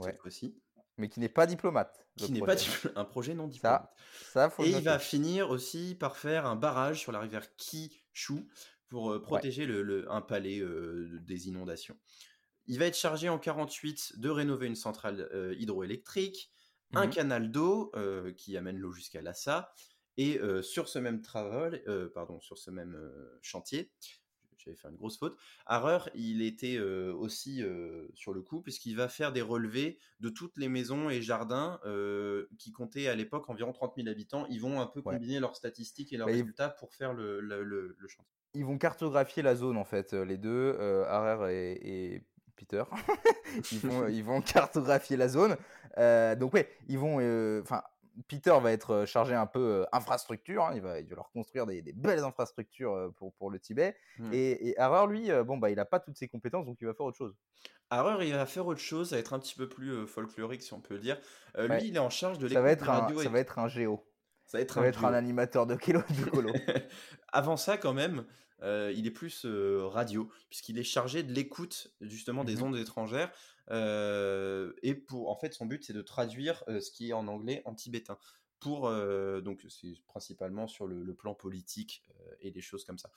cette fois-ci mais qui n'est pas diplomate. Qui n'est pas un projet non diplomate. Ça, faut Et il va finir aussi par faire un barrage sur la rivière Kishu pour protéger le, un palais euh, des inondations. Il va être chargé en 48 de rénover une centrale euh, hydroélectrique, un mmh canal d'eau qui amène l'eau jusqu'à Lhasa, et sur ce même travail, pardon, sur ce même chantier, j'avais fait une grosse faute. Harrer, il était euh, aussi euh, sur le coup, puisqu'il va faire des relevés de toutes les maisons et jardins euh, qui comptaient à l'époque environ 30 000 habitants. Ils vont un peu combiner leurs statistiques et leurs résultats pour faire le, le, chantier. Ils vont cartographier la zone, en fait, les deux, Harrer et, Peter. ils, vont, ils vont cartographier la zone. donc, ouais, ils vont. Enfin, Peter va être chargé un peu infrastructure, hein, il, va, il, va, leur construire des, belles infrastructures pour, pour le Tibet. Mmh. Et, et Harrer, lui, bon, bah, il n'a pas toutes ses compétences, donc il va faire autre chose. Harrer, il va faire autre chose, ça va être un petit peu plus folklorique, si on peut le dire. Lui, il est en charge de l'écoute radio. Un, Ça va être un géo. Ça va être, ça un, va être un, animateur de, kilo, de colo. Avant ça, quand même, euh, il est plus euh, radio, puisqu'il est chargé de l'écoute justement des Mhm. ondes étrangères. Et pour, en fait, son but, c'est de traduire ce qui est en anglais en tibétain. Pour, euh, donc, c'est principalement sur le, le plan politique euh, et des choses comme ça.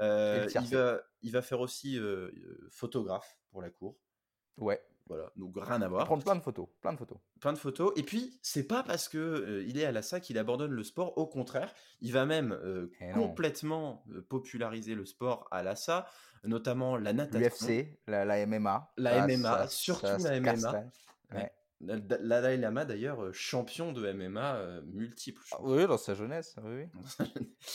Euh, il, va, il va faire aussi photographe pour la cour. Ouais. Voilà, donc rien à voir Prendre plein de photos, plein de photos. plein de photos. Et puis, c'est pas parce que euh, il est à la SAC qu'il abandonne le sport. Au contraire, il va même euh, Eh complètement euh, populariser le sport à l'ASA, notamment la natation. L'UFC, la, la MMA. La ça- MMA, ça- surtout ça la MMA. la- Ouais. Ouais. La- la- Dalai Lama, d'ailleurs, euh, champion de MMA euh, multiple. Ah. Oui, dans sa jeunesse. Oui, oui.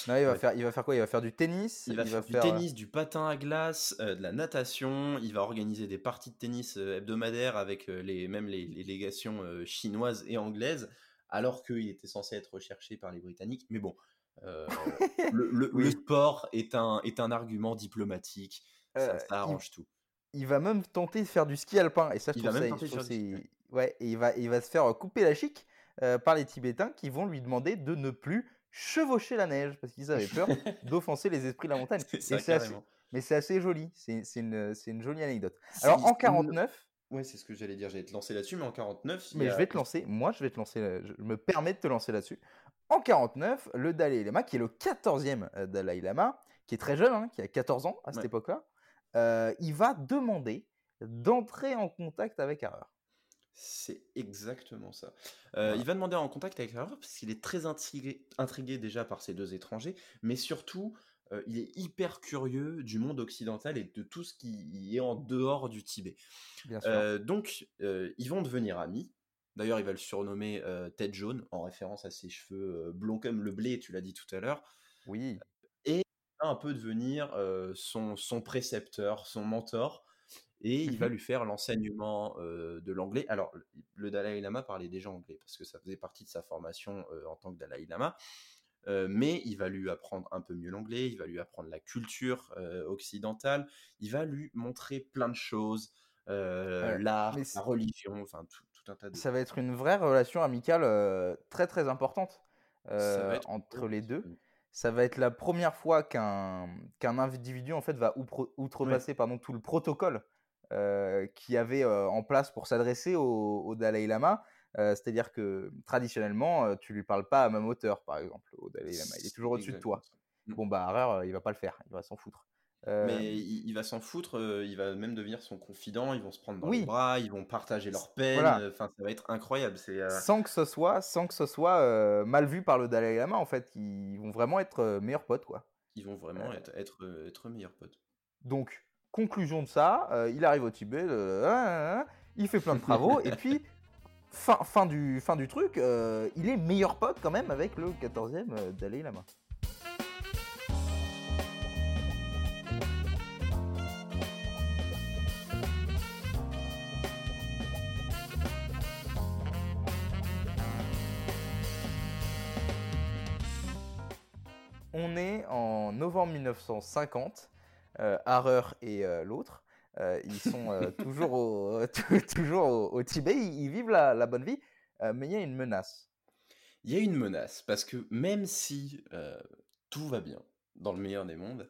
Non, il va, Ouais. faire, il va faire quoi? Il va faire du tennis. Il va faire du faire, euh, tennis, du patin à glace, euh, de la natation. Il va organiser des parties de tennis hebdomadaires avec les, même les, les légations chinoises et anglaises, alors qu'il était censé être recherché par les Britanniques. Mais bon, le, le- Oui. le sport est un, est un argument diplomatique. Ça, ça arrange tout. Il va même tenter de faire du ski alpin. Et ça, je trouve ça- je trouve c'est- Ouais, et il va, il va se faire couper la chic euh, par les Tibétains qui vont lui demander de ne plus chevaucher la neige parce qu'ils avaient peur d'offenser les esprits de la montagne. Et ça, assez- mais c'est assez joli. C'est une, une jolie anecdote. Alors en il- 49, Ouais, c'est ce que j'allais dire. J'allais te lancer là-dessus, mais en 49, il mais je vais te lancer. Moi, je vais te lancer. euh, Je me permets de te lancer là-dessus. En 49, le Dalai Lama, qui est le 14e euh, Dalai Lama, qui est très jeune, hein, qui a 14 ans à cette Ouais. époque-là, euh, il va demander d'entrer en contact avec Harrer. C'est exactement ça. Euh, Voilà. Il va demander en contact avec Harrer parce qu'il est très intrigué, intrigué déjà par ces deux étrangers, mais surtout, euh, il est hyper curieux du monde occidental et de tout ce qui est en dehors du Tibet. Bien sûr. Euh, donc, ils vont devenir amis. D'ailleurs, il va le surnommer Tête jaune, en référence à ses cheveux blonds comme le blé, tu l'as dit tout à l'heure. oui. va un peu devenir son, son précepteur, son mentor, et il va Mhm. lui faire l'enseignement euh, de l'anglais. Alors, le- Dalai Lama parlait déjà anglais, parce que ça faisait partie de sa formation euh, en tant que Dalai Lama, Euh, mais il va lui apprendre un peu mieux l'anglais, il va lui apprendre la culture occidentale, il va lui montrer plein de choses, l'art, la religion, enfin tout, tout un tas de... Ça va être une vraie relation amicale très très importante va être entre les deux. Ça va être la première fois qu'un qu'un individu en fait va outrepasser pardon, tout le protocole euh, qu'il y avait euh, en place pour s'adresser au, au Dalai Lama. Euh, C'est-à-dire que traditionnellement, tu lui parles pas à même hauteur, par exemple, au Dalai Lama. Il est toujours au-dessus de toi. Mm. Bon bah Harrer, il va pas le faire, il va s'en foutre. Mais il, il va s'en foutre, il va même devenir son confident, ils vont se prendre dans Oui. les bras, ils vont partager Voilà. euh, enfin ça va être incroyable. Sans que ce soit, sans que ce soit mal vu par le Dalai Lama, en fait, ils vont vraiment être meilleurs potes, quoi. ils vont vraiment être, être, être meilleurs potes. Donc, conclusion de ça, euh, il arrive au Tibet, euh, ah, ah, ah, il fait plein de travaux, et puis, fin, fin, du, fin du truc, euh, il est meilleur pote quand même avec le 14e euh, Dalai Lama. On est en novembre 1950. Euh, Harrer et euh, l'autre, euh, ils sont toujours, au, toujours au, au Tibet, ils, ils vivent la, la bonne vie, mais il y a une menace. Il y a une menace, parce que même si tout va bien, dans le meilleur des mondes,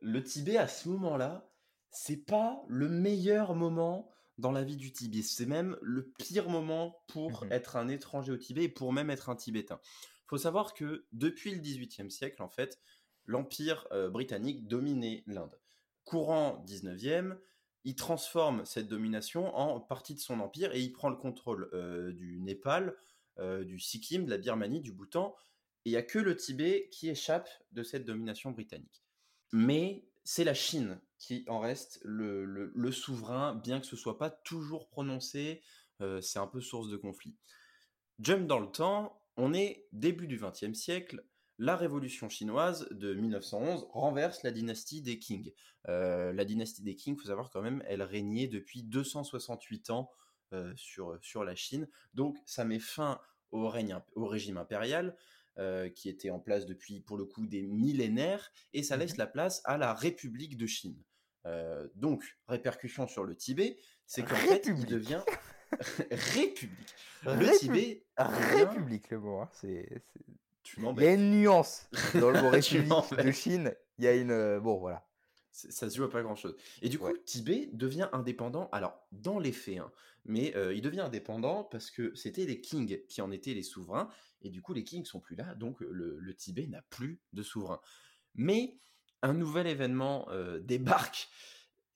le Tibet à ce moment-là, c'est pas le meilleur moment dans la vie du Tibet. C'est même le pire moment pour Mhm. être un étranger au Tibet et pour même être un Tibétain. Il faut savoir que depuis le XVIIIe siècle, en fait, l'Empire euh, britannique dominait l'Inde. Courant 19e, il transforme cette domination en partie de son empire et il prend le contrôle euh, du Népal, euh, du Sikkim, de la Birmanie, du Bhoutan. Et il n'y a que le Tibet qui échappe de cette domination britannique. Mais c'est la Chine qui en reste le, souverain, bien que ce soit pas toujours prononcé, c'est un peu source de conflit. Jump dans le temps, on est début du XXe siècle, la révolution chinoise de 1911 renverse la dynastie des Qing. Euh, la dynastie des Qing, il faut savoir quand même, elle régnait depuis 268 ans euh, sur, sur la Chine. Donc ça met fin au, règne, imp- au régime impérial euh, qui était en place depuis pour le coup des millénaires et ça laisse Mhm. la place à la République de Chine. Euh, donc, répercussion sur le Tibet, c'est qu'en fait, il devient République. Le Répu- Tibet devient- République, le mot. hein, c'est- Tu Il y a une nuance dans le mot République de. Chine Il y a une. euh, Bon, voilà. Ça se joue à pas grand-chose. Et du coup, Ouais. Tibet devient indépendant, alors dans les faits, hein, mais euh, il devient indépendant parce que c'était les kings qui en étaient les souverains, et du coup les kings sont plus là, donc euh, le, le Tibet n'a plus de souverain. Mais un nouvel événement euh, débarque,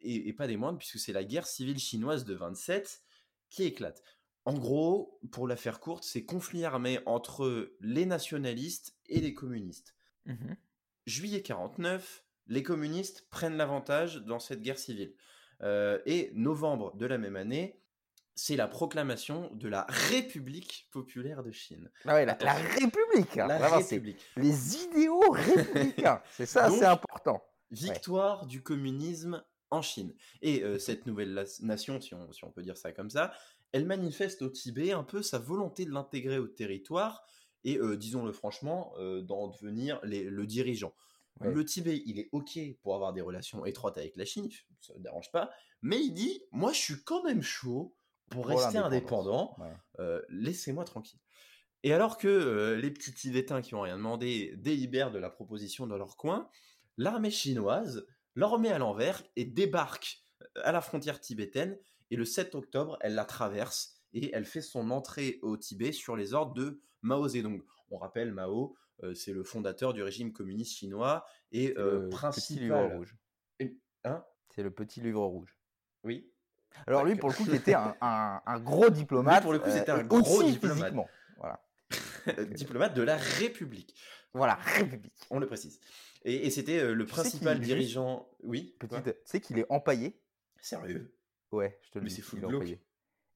et, et pas des moindres, puisque c'est la guerre civile chinoise de 27 qui éclate. En gros, pour la faire courte, c'est conflit armé entre les nationalistes et les communistes Mhm. juillet 49, les communistes prennent l'avantage dans cette guerre civile. Euh, et novembre de la même année, c'est la proclamation de la République populaire de Chine. Ah ouais, la, la Attention. République. hein, La vraiment, République. les idéaux républicains. c'est ça, c'est important. Victoire du communisme en Chine. Et euh, cette nouvelle nation, si on, si on peut dire ça comme ça, elle manifeste au Tibet un peu sa volonté de l'intégrer au territoire et, euh, disons-le franchement, euh, d'en devenir les- le dirigeant. Ouais. Le Tibet, il est OK pour avoir des relations étroites avec la Chine, ça ne dérange pas, mais il dit, moi je suis quand même chaud pour, Pour rester indépendant, Ouais. euh, laissez-moi tranquille. Et alors que les petits Tibétains qui ont rien demandé délibèrent de la proposition dans leur coin, l'armée chinoise leur met à l'envers et débarque à la frontière tibétaine. Et le 7 octobre, elle la traverse et elle fait son entrée au Tibet sur les ordres de Mao Zedong. On rappelle Mao, euh, c'est le fondateur du régime communiste chinois et C'est euh, le petit principal. livre rouge. Hein? C'est le petit livre rouge. Oui. Alors lui, pour le coup, il était un, un- un gros diplomate. Lui, pour le coup, c'était un et gros diplomate. Voilà. diplomate de la République. Voilà, République. On le précise. Et, et c'était euh, le Tu principal dirigeant. Oui? Petite... Tu sais qu'il est empaillé? Sérieux? Ouais, je te le Mais dis. c'est full il est glauque. empaillé.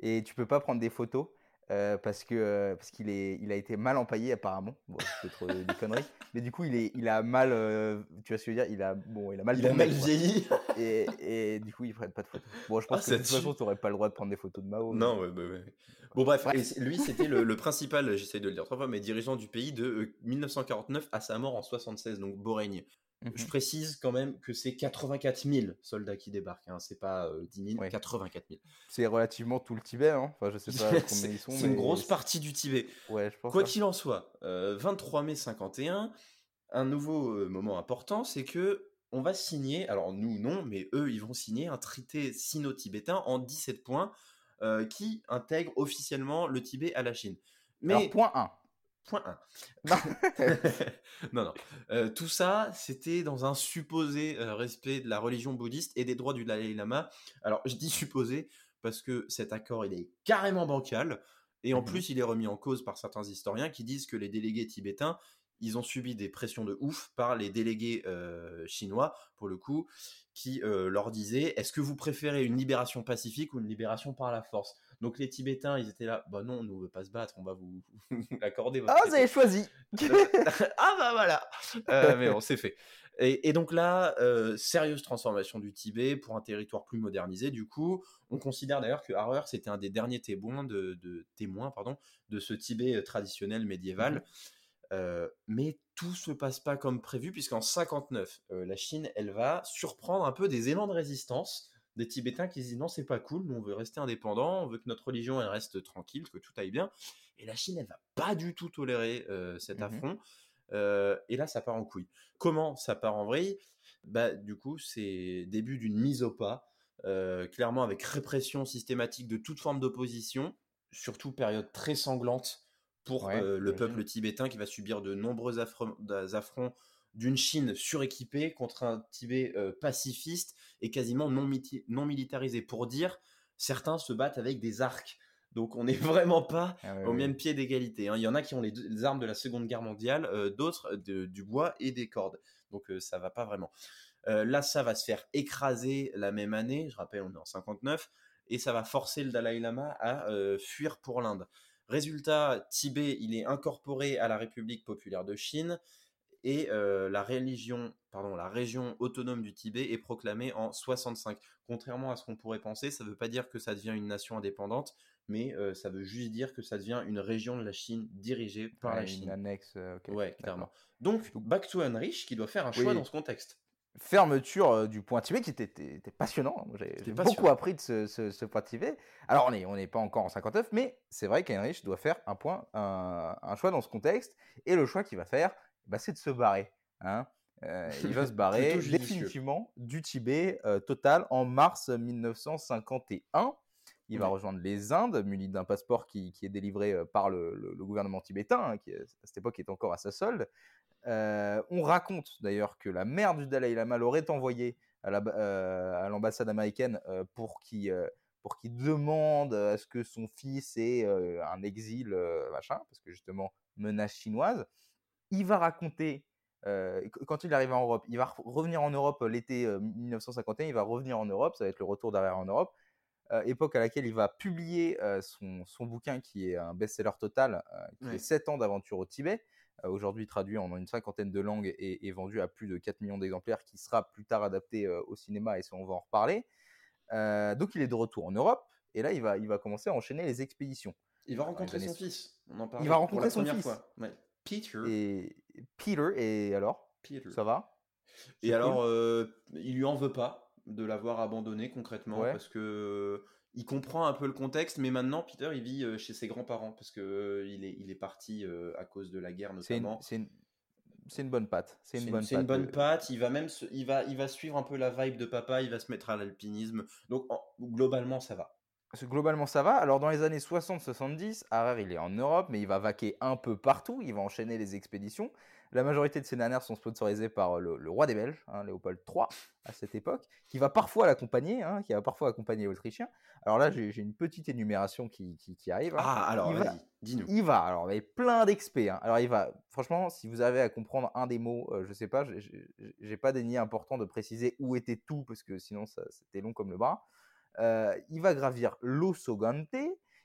Et tu peux pas prendre des photos euh, parce que euh, parce qu'il est il a été mal empaillé apparemment. Bon, c'est trop des conneries. Mais du coup, il est il a mal. euh, tu vois ce que je veux dire? Il a bon, il a mal. Il a mal vieilli. Et, et du coup, ils prennent pas de photos. Bon, je pense Ah, que de toute tue. façon, t'aurais pas le droit de prendre des photos de Mao. mais- Non, ouais, ouais, ouais. Bon, bref, c'est- lui, c'était le, le principal, j'essaie de le dire trois fois, mais dirigeant du pays de euh, 1949 à sa mort en 76, donc beau Mhm. Je précise quand même que c'est 84 000 soldats qui débarquent, hein, c'est pas euh, 10 000, Ouais. 84 000. C'est relativement tout le Tibet. Hein. Enfin, je sais pas combien ils sont. c'est une grosse partie du Tibet. Ouais, je pense. Quoi hein. qu'il en soit, euh, 23 mai 51, un nouveau euh, moment important, c'est que on va signer, alors nous non, mais eux ils vont signer un traité sino-tibétain en 17 points qui intègre officiellement le Tibet à la Chine. Mais Alors, point 1. Point 1. Non. non, non. Euh, tout ça, c'était dans un supposé euh, respect de la religion bouddhiste et des droits du Dalai Lama. Alors, je dis supposé parce que cet accord, il est carrément bancal. Et en Mhm. plus, il est remis en cause par certains historiens qui disent que les délégués tibétains, ils ont subi des pressions de ouf par les délégués euh, chinois, pour le coup, qui leur disaient est-ce que vous préférez une libération pacifique ou une libération par la force? Donc les Tibétains, ils étaient là bah non, nous on veut pas se battre, on va vous, vous accorder votre Ah, vous avez choisi. ah bah voilà Euh, Mais bon, c'est fait. Et, et donc là, euh, sérieuse transformation du Tibet pour un territoire plus modernisé. Du coup, on considère d'ailleurs que Harrer, c'était un des derniers témoins de, de- témoins pardon, de ce Tibet euh, traditionnel médiéval. Euh, mais tout se passe pas comme prévu, puisqu'en 59, euh, la Chine, elle va surprendre un peu des élans de résistance des Tibétains qui se disent non, c'est pas cool, nous on veut rester indépendant, on veut que notre religion elle reste tranquille, que tout aille bien. Et la Chine, elle va pas du tout tolérer euh, cet Mhm. affront. Euh, et là, ça part en couille. Comment ça part en vrille? Bah, du coup, c'est début d'une mise au pas, euh, clairement avec répression systématique de toute forme d'opposition, surtout période très sanglante pour Ouais, le peuple tibétain qui va subir de nombreux affronts d'une Chine suréquipée contre un Tibet euh, pacifiste et quasiment non, militarisé. Pour dire, certains se battent avec des arcs. Donc on n'est vraiment pas Ah, au même pied d'égalité. hein. Il y en a qui ont les, deux- les armes de la Seconde Guerre mondiale, euh, d'autres euh, du bois et des cordes. Donc euh, ça va pas vraiment. Là, ça va se faire écraser la même année. Je rappelle, on est en 59 et ça va forcer le Dalai Lama à fuir pour l'Inde. Résultat, Tibet, il est incorporé à la République populaire de Chine et euh, la religion, pardon, la région autonome du Tibet est proclamée en 65. Contrairement à ce qu'on pourrait penser, ça ne veut pas dire que ça devient une nation indépendante, mais euh, ça veut juste dire que ça devient une région de la Chine dirigée par Ouais, la une Chine. annexe. euh, Ouais, clairement. Donc, back to Heinrich qui doit faire un choix Oui. dans ce contexte. fermeture du point Tibet qui était, passionnant. Moi, J'ai beaucoup appris de ce, ce- ce point Tibet. Alors, on n'est on pas encore en 59, mais c'est vrai qu'Heinrich doit faire un, point, un, un choix dans ce contexte. Et le choix qu'il va faire, bah, c'est de se barrer. hein. Euh, il va se barrer définitivement du Tibet euh, total en mars 1951. Il va rejoindre les Indes, muni d'un passeport qui, qui est délivré par le, le- le gouvernement tibétain, hein, qui à cette époque est encore à sa solde. Euh, on raconte d'ailleurs que la mère du Dalai Lama l'aurait envoyé à la- à l'ambassade américaine pour qu'il pour qu'il demande à ce que son fils ait euh, un exil, euh, machin, parce que justement, menace chinoise. Il va raconter, euh, qu- quand il arrive en Europe, il va re- revenir en Europe l'été euh, 1951, il va revenir en Europe, ça va être le retour d'arrière en Europe, euh, époque à laquelle il va publier son, son bouquin qui est un best-seller total, qui Ouais. est 7 ans d'aventure au Tibet, aujourd'hui traduit en une cinquantaine de langues et, et vendu à plus de 4 millions d'exemplaires, qui sera plus tard adapté au cinéma, et ça on va en reparler. Donc il est de retour en Europe, et là il va, il va commencer à enchaîner les expéditions. Il va rencontrer son so- fils. On en parlait va pour rencontrer la son fils. fois. Ouais. Peter. Et Peter, et alors? Peter. Ça va? Et alors, cool? euh, il lui en veut pas de l'avoir abandonné concrètement Ouais. parce que il comprend un peu le contexte, mais maintenant Peter il vit euh, chez ses grands-parents parce que euh, il est il est parti à cause de la guerre notamment. c'est une, c'est une bonne patte. C'est une bonne une patte. bonne patte. Il va même se- il va il va suivre un peu la vibe de papa. Il va se mettre à l'alpinisme. Donc en- globalement ça va. Parce que globalement, ça va. Alors, dans les années 60-70, Harrer, il est en Europe, mais il va vaquer un peu partout. Il va enchaîner les expéditions. La majorité de ces dernières sont sponsorisées par le, le roi des Belges, hein, Léopold III, à cette époque, qui va parfois l'accompagner, hein, qui va parfois accompagner l'Autrichien. Alors là, j'ai une petite énumération qui, qui- qui arrive. hein. Ah alors vas-y, dis-nous. Il va, alors, a plein d'expés. hein. Alors, il va, franchement, si vous avez à comprendre un des mots, euh, je sais pas, j'ai- pas dénié important de préciser où était tout, parce que sinon, c'était long comme le bras. Euh, il va gravir l'Ossogante.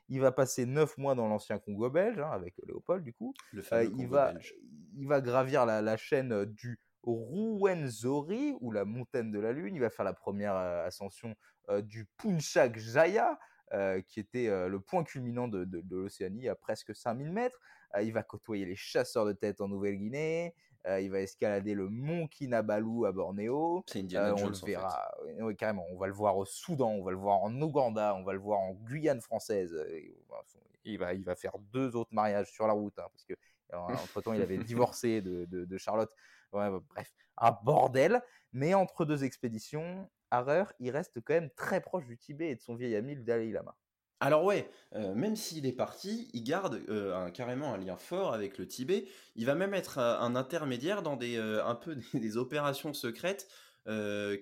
Il va passer neuf mois dans l'ancien Congo belge, hein, avec Léopold, du coup. Le Euh, il, va, belge. il va gravir la, la chaîne euh, du Ruwenzori, ou la montagne de la Lune. Il va faire la première ascension du Punchak Jaya, euh, qui était euh, le point culminant de, de- de l'Océanie à presque 5000 mètres. Euh, il va côtoyer les chasseurs de tête en Nouvelle-Guinée. Euh, il va escalader le mont Kinabalu à Bornéo. C'est Indiana Euh, on le en fait. verra, oui, oui, carrément. On va le voir au Soudan, on va le voir en Ouganda, on va le voir en Guyane française. euh, Il va, il va faire deux autres mariages sur la route, hein, parce que entre temps il avait divorcé de, de- de Charlotte. Ouais, bref, un bordel. Mais entre deux expéditions, Harrer, il reste quand même très proche du Tibet et de son vieil ami le Dalai Lama. Alors ouais, euh, même s'il est parti, il garde euh, un- carrément un lien fort avec le Tibet. Il va même être euh, un intermédiaire dans des euh, un peu des, des opérations secrètes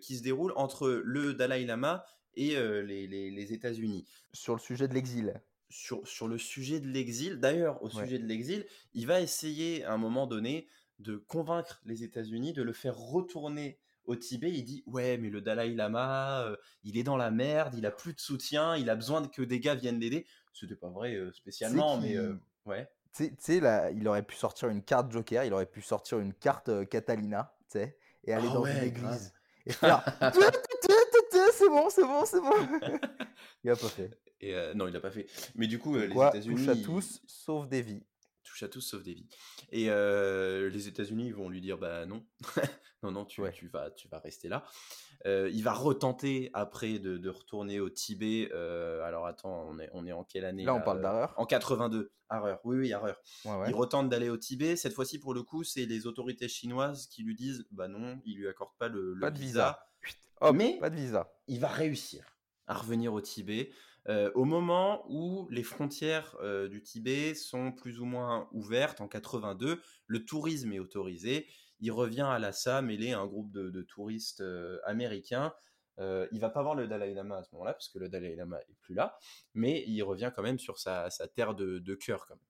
qui se déroulent entre le Dalai Lama et les, les- les États-Unis. Sur le sujet de l'exil. Sur, sur le sujet de l'exil, d'ailleurs, au Ouais. sujet de l'exil, il va essayer à un moment donné de convaincre les États-Unis de le faire retourner au Tibet. Il dit ouais, mais le Dalai Lama, euh, il est dans la merde, il a plus de soutien, il a besoin que des gars viennent l'aider. C'était pas vrai euh, spécialement, mais euh, ouais. Tu sais- là, il aurait pu sortir une carte Joker, il aurait pu sortir une carte euh, Catalina, tu sais, et aller Ah dans ouais, une grave. église. Et faire c'est bon, c'est bon, c'est bon. il a pas fait. Et euh, non, il l'a pas fait. Mais du coup, les États-Unis à tous, sauf des vies. Touche à tous sauf des vies. Et euh, les États-Unis vont lui dire bah non, non non, tu, Ouais. tu vas tu vas rester là. Euh, il va retenter après de, de retourner au Tibet. euh, alors attends, on est on est en quelle année Là, on parle d'Harrer. En 82, Harrer. Oui oui Harrer. Ouais, ouais. Il retente d'aller au Tibet. Cette fois-ci pour le coup, c'est les autorités chinoises qui lui disent bah non, ils lui accordent pas le, le Pas de visa. visa. Hop, Mais- pas de visa. il va réussir à revenir au Tibet euh, au moment où les frontières euh, du Tibet sont plus ou moins ouvertes en 82. Le tourisme est autorisé. Il revient à Lhasa mêlé à un groupe de, de touristes euh, américains. Il va pas voir le Dalai Lama à ce moment-là parce que le Dalai Lama est plus là, mais il revient quand même sur sa, sa terre de, de cœur. Quand même.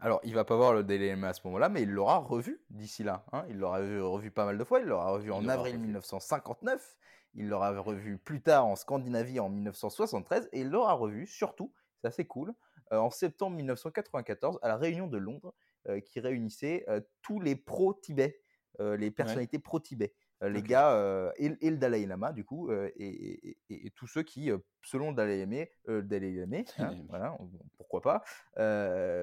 Alors, il va pas voir le Dalai Lama à ce moment-là, mais il l'aura revu d'ici là. hein. Il l'aura vu- revu pas mal de fois. Il l'aura revu en avril revu. 1959. Il l'aura revu plus tard en Scandinavie en 1973. Et il l'aura revu surtout, c'est assez cool, euh, en septembre 1994 à la réunion de Londres euh, qui réunissait euh, tous les pro-Tibet, les personnalités pro-Tibet. Les gars et, et le Dalai Lama du coup et, et- et- et tous ceux qui selon le Dalai Lama, Dalai Lama, hein, voilà, pourquoi pas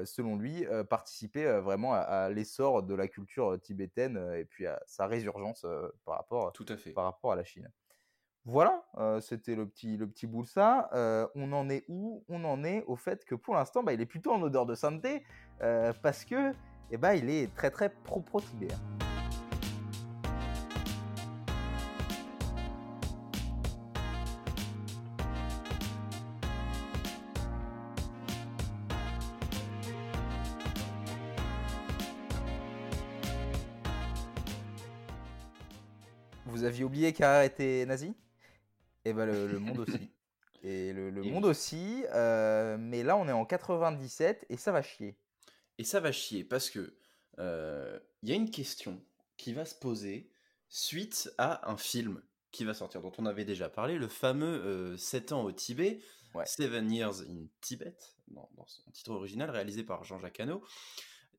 selon lui participer euh, vraiment à, à l'essor de la culture tibétaine et puis à sa résurgence par rapport Tout à fait. par rapport à la Chine. Voilà, c'était le petit, le petit on en est où? On en est au fait que pour l'instant, bah, il est plutôt en odeur de sainteté euh, parce que, eh bah, il est très très pro pro. Vous aviez oublié Carrère était nazi? Et ben le, le monde aussi. Et le, le Et monde aussi. euh, mais là, on est en 97 et ça va chier. Et ça va chier parce que euh, il y a une question qui va se poser suite à un film qui va sortir, dont on avait déjà parlé, le fameux euh, 7 ans au Tibet, Ouais. Seven Years in Tibet, dans, dans son titre original, réalisé par Jean-Jacques Hano.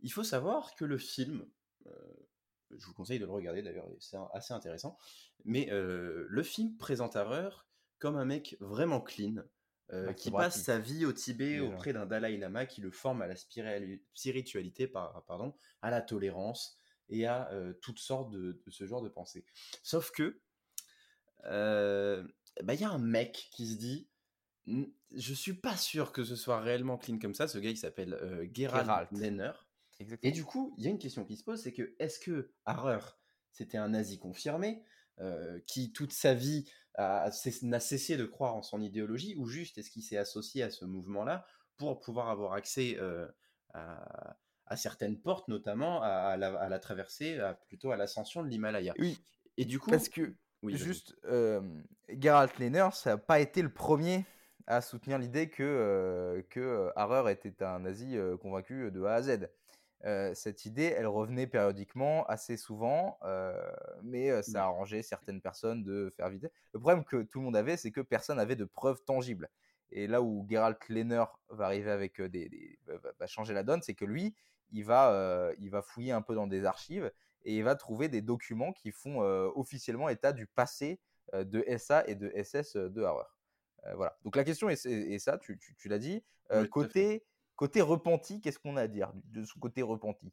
Il faut savoir que le film, euh, je vous conseille de le regarder d'ailleurs, c'est assez intéressant, mais euh, le film présente Harrer comme un mec vraiment clean, euh, qui passe sa vie au Tibet déjà. auprès d'un Dalai Lama qui le forme à la spiritualité, par- pardon, à la tolérance et à euh, toutes sortes de, de ce genre de pensées. Sauf que, bah, il y a un mec qui se dit, "N- je suis pas sûr que ce soit réellement clean comme ça. Ce gars, il s'appelle euh, Gerald Geralt. Nenner. Exactement. Et du coup, il y a une question qui se pose, c'est que est-ce que Harrer, c'était un nazi confirmé, euh, qui toute sa vie n'a cessé de croire en son idéologie, ou juste est-ce qu'il s'est associé à ce mouvement-là pour pouvoir avoir accès euh, à, à certaines portes, notamment à, à la, à la traversée, plutôt à l'ascension de l'Himalaya? Oui, Et du coup, parce que oui, juste, euh, Geralt Lehner, ça n'a pas été le premier à soutenir l'idée que, euh, que Harrer était un nazi convaincu de A à Z. Euh, cette idée, elle revenait périodiquement, assez souvent, euh, mais ça Ouais. a arrangé certaines personnes de faire vite. Le problème que tout le monde avait, c'est que personne n'avait de preuves tangibles. Et là où Geralt Lehner va arriver avec des, des- va- changer la donne, c'est que lui, il va, euh, il va fouiller un peu dans des archives et il va trouver des documents qui font officiellement état du passé de SA et de SS de. Euh, voilà. Donc la question est, est- est ça, tu, tu- tu l'as dit. Côté, côté repenti, qu'est-ce qu'on a à dire de ce côté repenti?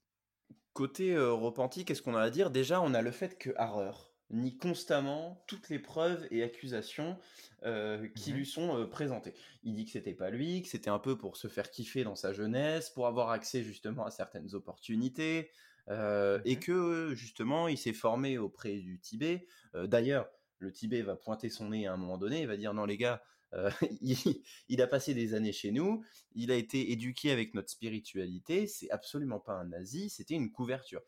Côté euh, repenti, qu'est-ce qu'on a à dire? Déjà, on a le fait que Harrer nie constamment toutes les preuves et accusations euh, qui lui sont euh, présentées. Il dit que c'était pas lui, que c'était un peu pour se faire kiffer dans sa jeunesse, pour avoir accès justement à certaines opportunités, et que justement il s'est formé auprès du Tibet. D'ailleurs, le Tibet va pointer son nez à un moment donné, il va dire non les gars, euh, il, il a passé des années chez nous, il a été éduqué avec notre spiritualité, c'est absolument pas un nazi, c'était une couverture.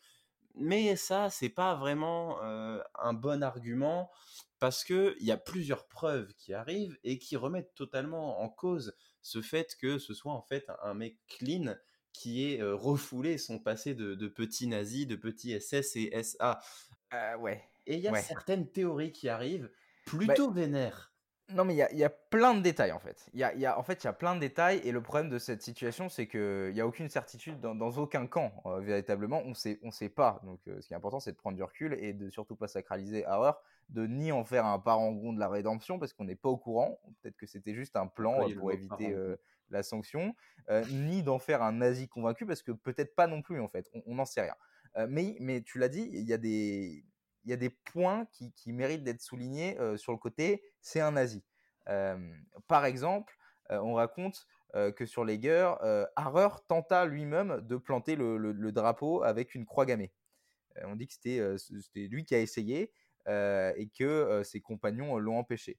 Mais ça, c'est pas vraiment euh, un bon argument parce que il y a plusieurs preuves qui arrivent et qui remettent totalement en cause ce fait que ce soit en fait un mec clean qui ait euh, refoulé son passé de, de petit nazi, de petit SS et SA. Euh, Ouais. Et il y a Ouais. certaines théories qui arrivent plutôt vénères. Non, mais il y a, il y a plein de détails en fait. Il y a, y a- en fait, il y a plein de détails et le problème de cette situation, c'est qu'il n'y a aucune certitude dans, dans aucun camp, euh, véritablement. On sait, on sait pas. Donc, euh, ce qui est important, c'est de prendre du recul et de surtout pas sacraliser Harrer, de ni en faire un parangon de la rédemption parce qu'on n'est pas au courant. Peut-être que c'était juste un plan euh, pour éviter la sanction, ni d'en faire un nazi convaincu parce que peut-être pas non plus en fait. On n'en sait rien. Mais, mais tu l'as dit, il y a des, il y a des points qui, méritent d'être soulignés euh, sur le côté c'est un nazi. Euh, par exemple, euh, on raconte que sur les guerres, Harrer tenta lui-même de planter le, le- drapeau avec une croix gammée. On dit que c'était lui qui a essayé et que ses compagnons l'ont empêché.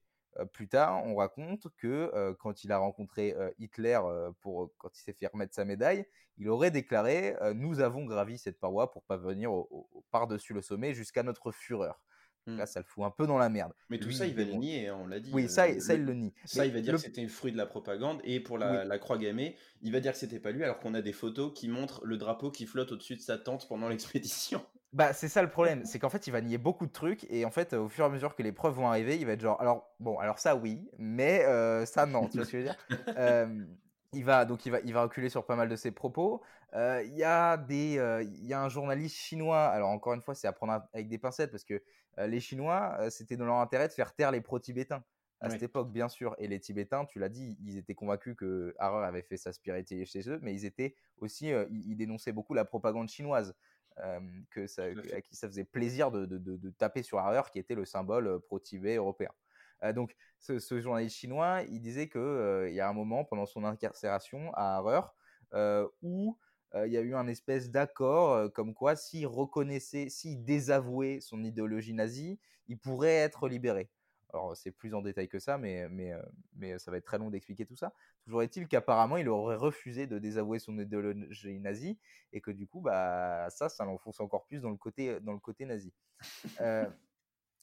Plus tard, on raconte que quand il a rencontré Hitler pour quand il s'est fait remettre sa médaille, il aurait déclaré Nous avons gravi cette paroi pour parvenir au- au- par-dessus le sommet jusqu'à notre fureur. Là, ça le fout un peu dans la merde. Mais tout Lui, ça, il va le nier, hein, on l'a dit. Oui, ça, ça il le nie. Ça, Mais il va dire le- que c'était le fruit de la propagande. Et pour la, Oui. la croix gammée, il va dire que c'était pas lui, alors qu'on a des photos qui montrent le drapeau qui flotte au-dessus de sa tente pendant l'expédition. Bah, c'est ça le problème, c'est qu'en fait, il va nier beaucoup de trucs et en fait, au fur et à mesure que les preuves vont arriver, il va être genre, alors bon, alors ça oui, mais euh, ça non, tu vois ce que je veux dire? Euh, Il va donc il va il va reculer sur pas mal de ses propos. Euh, Il y a des il y a un journaliste chinois. Alors encore une fois, c'est à prendre avec des pincettes parce que les Chinois, c'était dans leur intérêt de faire taire les pro-tibétains à Oui. cette époque, bien sûr. Et les Tibétains, tu l'as dit, ils étaient convaincus que Harrer avait fait sa spiritualité chez eux, mais ils étaient aussi, euh, ils, dénonçaient beaucoup la propagande chinoise, que ça, à qui ça faisait plaisir de, de- de- de taper sur Harrer, qui était le symbole euh, pro-Tibet européen. Euh, donc, ce, ce journaliste chinois, il disait que euh, il y a un moment pendant son incarcération à Harrer euh, où euh, il y a eu un espèce d'accord euh, comme quoi s'il reconnaissait, s'il désavouait son idéologie nazie, il pourrait être libéré. Alors, c'est plus en détail que ça, mais, mais, euh, mais ça va être très long d'expliquer tout ça. Toujours est-il qu'apparemment, il aurait refusé de désavouer son idéologie nazie et que du coup, bah, ça, ça l'enfonce encore plus dans le côté, dans le côté nazi. Euh,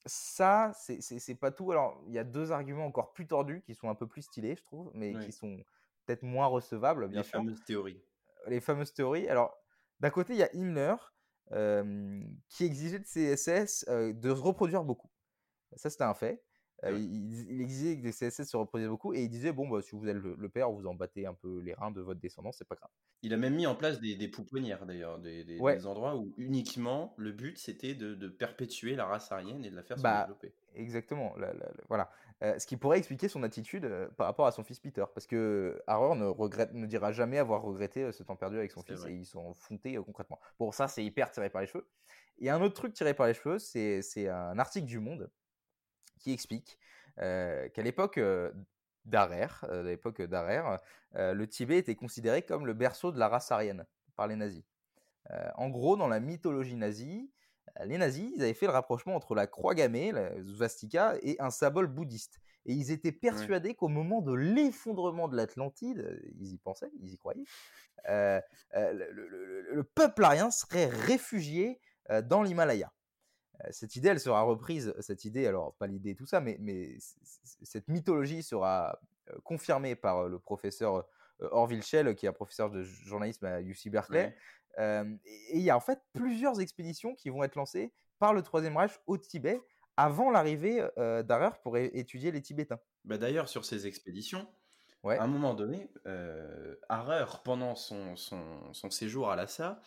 ça, c'est- pas tout. Alors, il y a deux arguments encore plus tordus qui sont un peu plus stylés, je trouve, mais qui sont peut-être moins recevables, bien Les sûr. fameuses théories. les fameuses théories. Alors, d'un côté, il y a Himmler euh, qui exigeait de CSS euh, de se reproduire beaucoup. Ça, c'était un fait. Euh, Ouais. il, il exigeait que des CSS se reproduisent beaucoup et il disait bon, bah, si vous êtes le, le père, vous en battez un peu les reins de votre descendant, c'est pas grave. Il a même mis en place des, des pouponnières d'ailleurs, des, des- Ouais. des endroits où uniquement le but c'était de, de perpétuer la race aryenne et de la faire se Bah, développer. Exactement. la- la- la- voilà. Euh, ce qui pourrait expliquer son attitude euh, par rapport à son fils Peter, parce que Harrow ne regrette, ne dira jamais avoir regretté ce temps perdu avec son fils vrai. et ils sont euh, concrètement. Bon, ça c'est hyper tiré par les cheveux. Et un autre truc tiré par les cheveux, c'est c'est un article du Monde qui explique qu'à l'époque d'Arer, à l'époque d'Arer, le Tibet était considéré comme le berceau de la race aryenne par les nazis. En gros, dans la mythologie nazie, les nazis, ils avaient fait le rapprochement entre la croix gammée, la swastika, et un symbole bouddhiste. Et ils étaient persuadés qu'au moment de l'effondrement de l'Atlantide, ils y pensaient, ils y croyaient, euh, euh, le, le- le- le peuple arien serait réfugié euh, dans l'Himalaya. Euh, Cette idée, elle sera reprise, cette idée, alors pas l'idée tout ça, mais, mais cette mythologie sera euh, confirmée par euh, le professeur euh, Orville Schell, qui est un professeur de journalisme à UC Berkeley, Ouais. euh, et il y a en fait plusieurs expéditions qui vont être lancées par le Troisième Reich au Tibet avant l'arrivée euh, d'Arer pour étudier les Tibétains. Bah, D'ailleurs, sur ces expéditions, Ouais. à un moment donné, euh, pendant son, son, son séjour à Lhasa,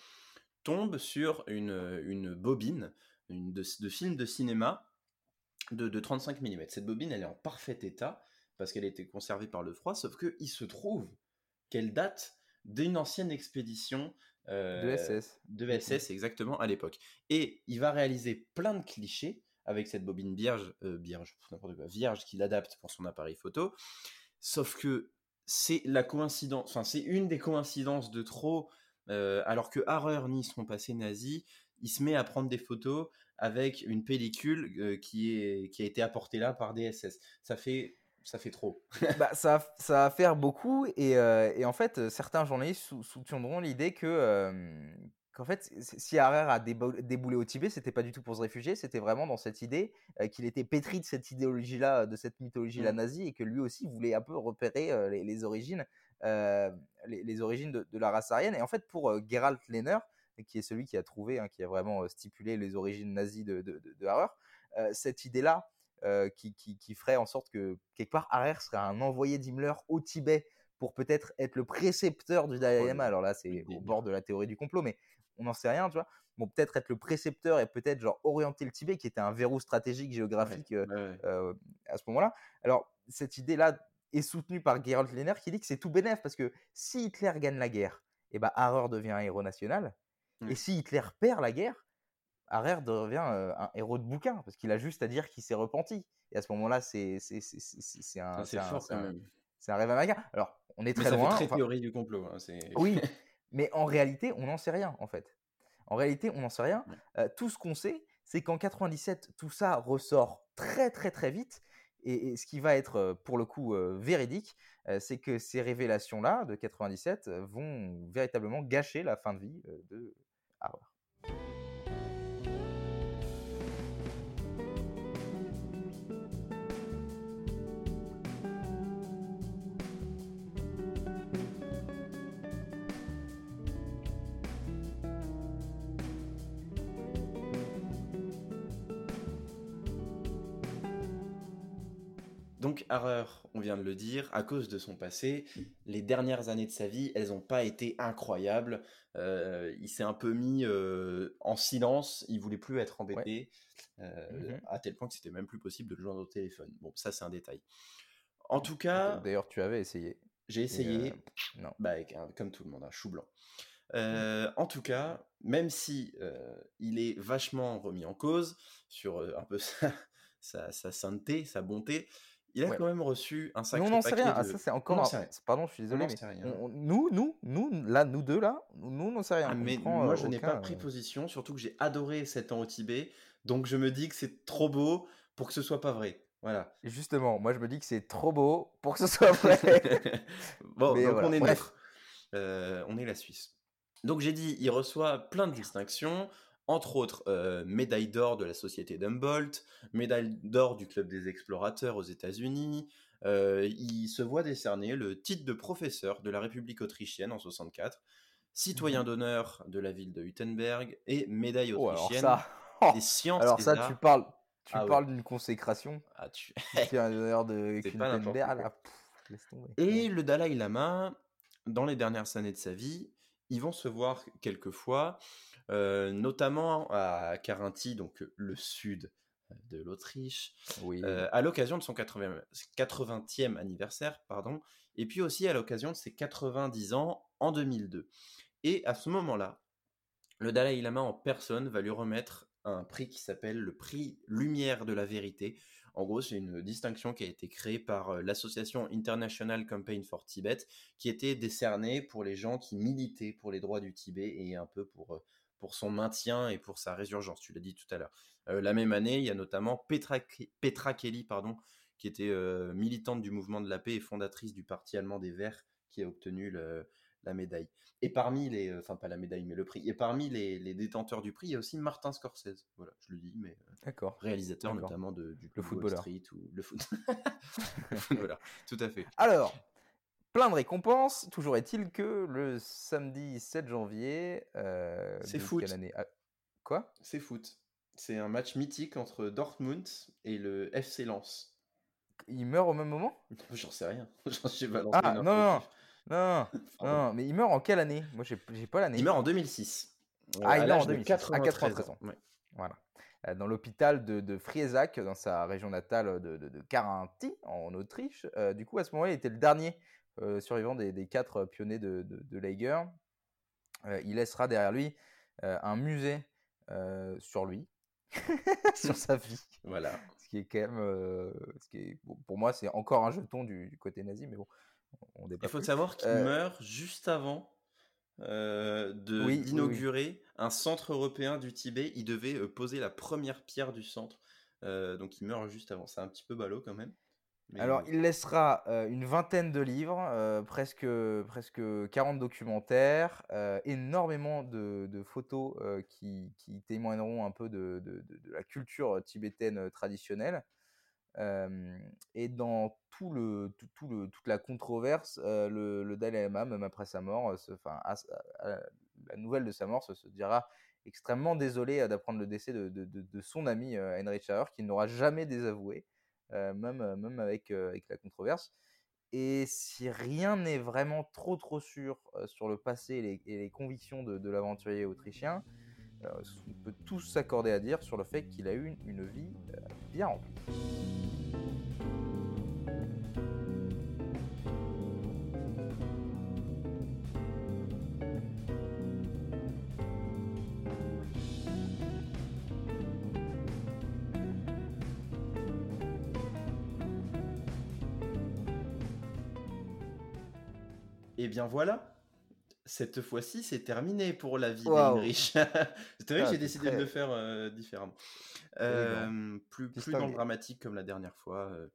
tombe sur une, une bobine une de, de film de cinéma de, de 35 mm. Cette bobine, elle est en parfait état parce qu'elle a été conservée par le froid, sauf qu'il se trouve qu'elle date d'une ancienne expédition euh, De SS. de SS exactement à l'époque. Et il va réaliser plein de clichés avec cette bobine vierge, euh, vierge, n'importe quoi, vierge qu'il adapte pour son appareil photo. Sauf que c'est la coïncidence, enfin c'est une des coïncidences de trop. euh, alors que Harrer nie son passé nazi, il se met à prendre des photos avec une pellicule euh, qui, est, qui a été apportée là par des SS. Ça fait, ça fait trop. bah, ça, ça va faire beaucoup et, euh, et en fait euh, certains journalistes sou- soutiendront l'idée que euh, qu'en fait si- Harrer a débo- déboulé au Tibet c'était pas du tout pour se réfugier c'était vraiment dans cette idée qu'il était pétri de cette idéologie là de cette mythologie là Mm. nazie et que lui aussi voulait un peu repérer les, les origines les, les origines de, de la race aryenne et en fait pour Gerald Lehner qui est celui qui a trouvé hein, qui a vraiment euh, stipulé les origines nazies de, de, de- de Harrer euh, cette idée là euh, qui, qui, qui ferait en sorte que quelque part Harrer serait un envoyé d'Himmler au Tibet pour peut-être être le précepteur du Dalai Lama. Alors là, c'est au bord de la théorie du complot, mais on n'en sait rien, tu vois. Bon, peut-être être le précepteur et peut-être genre orienter le Tibet, qui était un verrou stratégique géographique Ouais, ouais. à ce moment-là. Alors, cette idée-là est soutenue par Gerald Lehner qui dit que c'est tout bénef parce que si Hitler gagne la guerre, et ben Harrer devient un héros national. Et si Hitler perd la guerre, Harrer devient un héros de bouquin parce qu'il a juste à dire qu'il s'est repenti. Et à ce moment-là, c'est un, un- rêve américain. Alors, on est Mais très ça loin. fait très enfin- théorie du complot. hein, oui, mais en réalité, on n'en sait rien, en fait. En réalité, on n'en sait rien. Euh, tout ce qu'on sait, c'est qu'en 97, tout ça ressort très, très, très vite. Et, et ce qui va être, pour le coup, euh, véridique, euh, c'est que ces révélations-là de 97 euh, vont véritablement gâcher la fin de vie de Harrer. Donc Harrer, on vient de le dire, à cause de son passé, les dernières années de sa vie, elles n'ont pas été incroyables. Euh, il s'est un peu mis euh, en silence, il voulait plus être embêté, euh, Mhm. à tel point que c'était même plus possible de le joindre au téléphone. Bon, ça c'est un détail. En tout cas, D'ailleurs, tu avais essayé. j'ai essayé, euh, non. bah, avec un- comme tout le monde, un chou blanc. Euh, en tout cas, même si euh, il est vachement remis en cause sur euh, un peu sa, sa, sa sainteté, sa bonté, il a Ouais. quand même reçu un sacré on n'en sait paquet rien. de... Ah, ça, c'est encore. sait rien. Pardon, je suis désolé. n'en mais rien. on- nous, nous, nous, là, nous deux, là, nous, on n'en sait rien. Ah, mais prend, moi, euh, je n'ai pas pris euh, position, surtout que j'ai adoré 7 ans au Tibet, donc je me dis que c'est trop beau pour que ce soit pas vrai. Voilà. Justement, moi je me dis que c'est trop beau pour que ce soit vrai. bon, Mais donc voilà, on est neutre. Euh, on est la Suisse. Donc j'ai dit, il reçoit plein de distinctions. Entre autres, euh, médaille d'or de la société d'Humboldt, médaille d'or du Club des explorateurs aux États-Unis. Euh, il se voit décerner le titre de professeur de la République autrichienne en 64, citoyen Mhm. d'honneur de la ville de Wittenberg et médaille Oh, alors autrichienne ça, des sciences alors ça, tu parles, tu Ah ouais. parles d'une consécration. Ah, tu- C'est un honneur de Wittenberg, là. Pff, tomber. Et le Dalai Lama, dans les dernières années de sa vie, ils vont se voir quelques fois, euh, notamment à Carinthie, donc le sud de l'Autriche, Oui. euh, à l'occasion de son 80, 80e anniversaire, pardon, et puis aussi à l'occasion de ses 90 ans en 2002. Et à ce moment-là, le Dalai Lama en personne va lui remettre un prix qui s'appelle le prix Lumière de la Vérité. En gros, c'est une distinction qui a été créée par euh, l'association International Campaign for Tibet, qui était décernée pour les gens qui militaient pour les droits du Tibet et un peu pour, euh, pour son maintien et pour sa résurgence. Tu l'as dit tout à l'heure. Euh, la même année, il y a notamment Petra, Petra Kelly, pardon, qui était euh, militante du mouvement de la paix et fondatrice du parti allemand des Verts, qui a obtenu le- la médaille. Et parmi les, euh, enfin pas la médaille, mais le prix. Et parmi les, les détenteurs du prix, il y a aussi Martin Scorsese. Voilà, je le dis, mais D'accord. réalisateur notamment de, du Le footballeur. Street ou le foot. footballeur, tout à fait. Alors, plein de récompenses. Toujours est-il que le samedi 7 janvier. euh, C'est foot. année? Ah, Quoi? C'est foot. C'est un match mythique entre Dortmund et le FC Lens. Il meurt au même moment? J'en sais rien. J'en sais balancé Ah, non, non, non, mais il meurt en quelle année? Moi, j'ai pas l'année. Il meurt en 2006. euh, Ah, il meurt en l'âge de 2006, à 93 93 ans. Ouais. Voilà. Euh, Dans l'hôpital de, de Friesack, dans sa région natale de, de, de Carinthie, en Autriche. Euh, du coup, à ce moment-là, il était le dernier euh, survivant des, des quatre pionniers de, de, de Lager. Euh, il laissera derrière lui euh, un musée sur lui, sur sa vie. Voilà. Ce qui est quand même. ce qui est, bon, pour moi, c'est encore un jeton du, du côté nazi, mais bon, on Il faut plus. savoir qu'il meurt juste avant euh, de- Oui, oui, oui. d'inaugurer un centre européen du Tibet. Il devait euh, poser la première pierre du centre. Euh, donc il meurt juste avant. C'est un petit peu ballot quand même. Mais, Alors, il laissera euh, une vingtaine de livres, euh, presque, presque 40 documentaires, euh, énormément de, de photos qui, qui témoigneront un peu de, de- de- la culture tibétaine traditionnelle. Et dans tout le, tout, tout le, toute la controverse, le, le Dalai Lama, même après sa mort, se- enfin, à, à la nouvelle de sa mort, se, se dira extrêmement désolé d'apprendre le décès de, de- de- de son ami Heinrich Schauer, qu'il n'aura jamais désavoué même, euh, même avec, euh, avec la controverse. Et si rien n'est vraiment trop trop sûr euh, sur le passé et les, convictions de, l'aventurier autrichien, euh, on peut tous s'accorder à dire sur le fait qu'il a eu une, vie euh, bien remplie. Et bien voilà. Cette fois-ci, c'est terminé pour la vie Waouh. d'Heinrich. c'est vrai que Ah, j'ai décidé de le faire euh, différemment. Euh, plus, plus dans le dramatique comme la dernière fois. euh,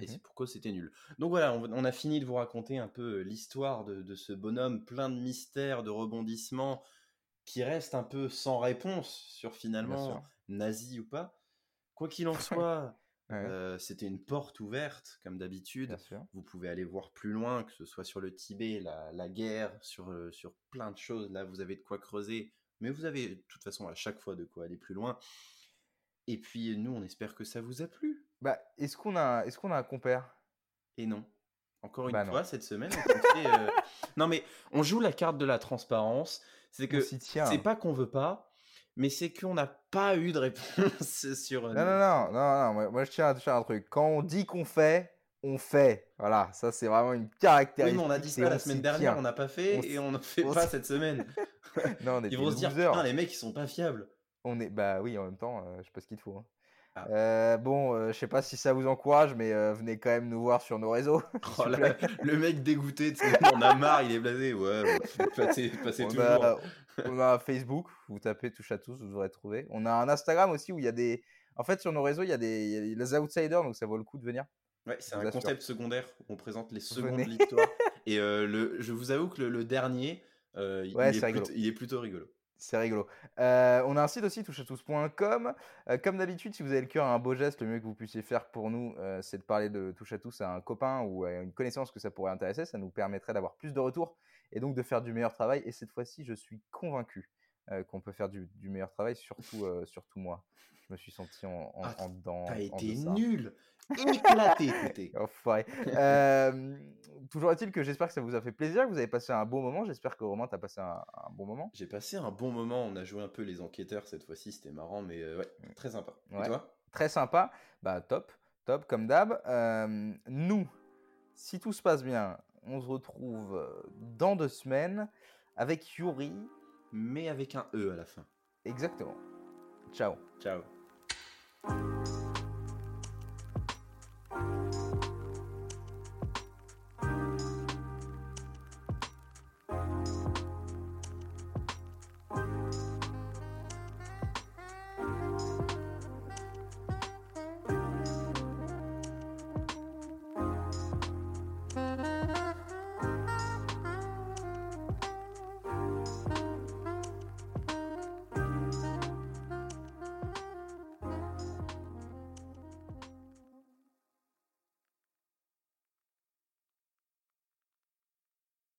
Et Mhm. c'est pourquoi c'était nul. Donc voilà, on, on a fini de vous raconter un peu euh, l'histoire de, de ce bonhomme plein de mystères, de rebondissements, qui reste un peu sans réponse sur finalement nazi ou pas. Quoi qu'il en soit, Ouais, euh, c'était une porte ouverte, comme d'habitude. Vous pouvez aller voir plus loin, que ce soit sur le Tibet, la, la guerre, sur, euh, sur plein de choses. Là, vous avez de quoi creuser. Mais vous avez de toute façon à chaque fois de quoi aller plus loin. Et puis nous, on espère que ça vous a plu. Bah, est-ce qu'on a, est-ce qu'on a un compère? Et non. Encore une Bah non. fois, cette semaine, on euh, Non, mais on joue la carte de la transparence. C'est que c'est pas qu'on veut pas, mais c'est qu'on n'a pas eu de réponse sur. euh, Non, non, non, non, non, moi, moi, je tiens à dire un truc. Quand on dit qu'on fait, on fait. Voilà, ça c'est vraiment une Oui, caractéristique. mais on a dit ça la semaine dernière, tient. on n'a pas fait On et on ne fait on pas cette semaine. Non, on est Ils vont se dire, les mecs, ils sont pas fiables. On est, bah oui, en même temps, euh, je sais pas ce qu'il te faut. hein. Ah. Euh, bon, euh, je sais pas si ça vous encourage, mais euh, venez quand même nous voir sur nos réseaux. Oh là, le mec dégoûté, on a marre, il est blasé. Ouais, bon, passez, passez On a, on a un Facebook, vous tapez touche à tous, vous devrez trouver. On a un Instagram aussi où il y a des. En fait, sur nos réseaux, il y a des, il y a les outsiders, donc ça vaut le coup de venir. Ouais, c'est un assure. concept secondaire où on présente les secondes l'histoire. Et le, je vous avoue que le, le dernier, il, Ouais, est c'est rigolo. plutôt, il est plutôt rigolo. C'est rigolo. Euh, on a un site aussi, touchatous.com. Euh, comme d'habitude, si vous avez le cœur à un beau geste, le mieux que vous puissiez faire pour nous, euh, c'est de parler de Touche à tous à un copain ou à une connaissance que ça pourrait intéresser. Ça nous permettrait d'avoir plus de retours et donc de faire du meilleur travail. Et cette fois-ci, je suis convaincu qu'on peut faire du, du meilleur travail, surtout, surtout moi. Je me suis senti en, en, Ah, en dedans. T'as été nul Éclaté. Euh, toujours est-il que j'espère que ça vous a fait plaisir, que vous avez passé un bon moment. J'espère que Romain, t'as passé un, un bon moment. J'ai passé un bon moment, on a joué un peu les enquêteurs cette fois-ci, c'était marrant, mais euh, ouais, très sympa. Et toi? Très sympa. Bah, top, top, comme d'hab. Euh, nous, si tout se passe bien, on se retrouve euh, dans deux semaines avec Yuri. Mais avec un E à la fin. Exactement. Ciao. Ciao.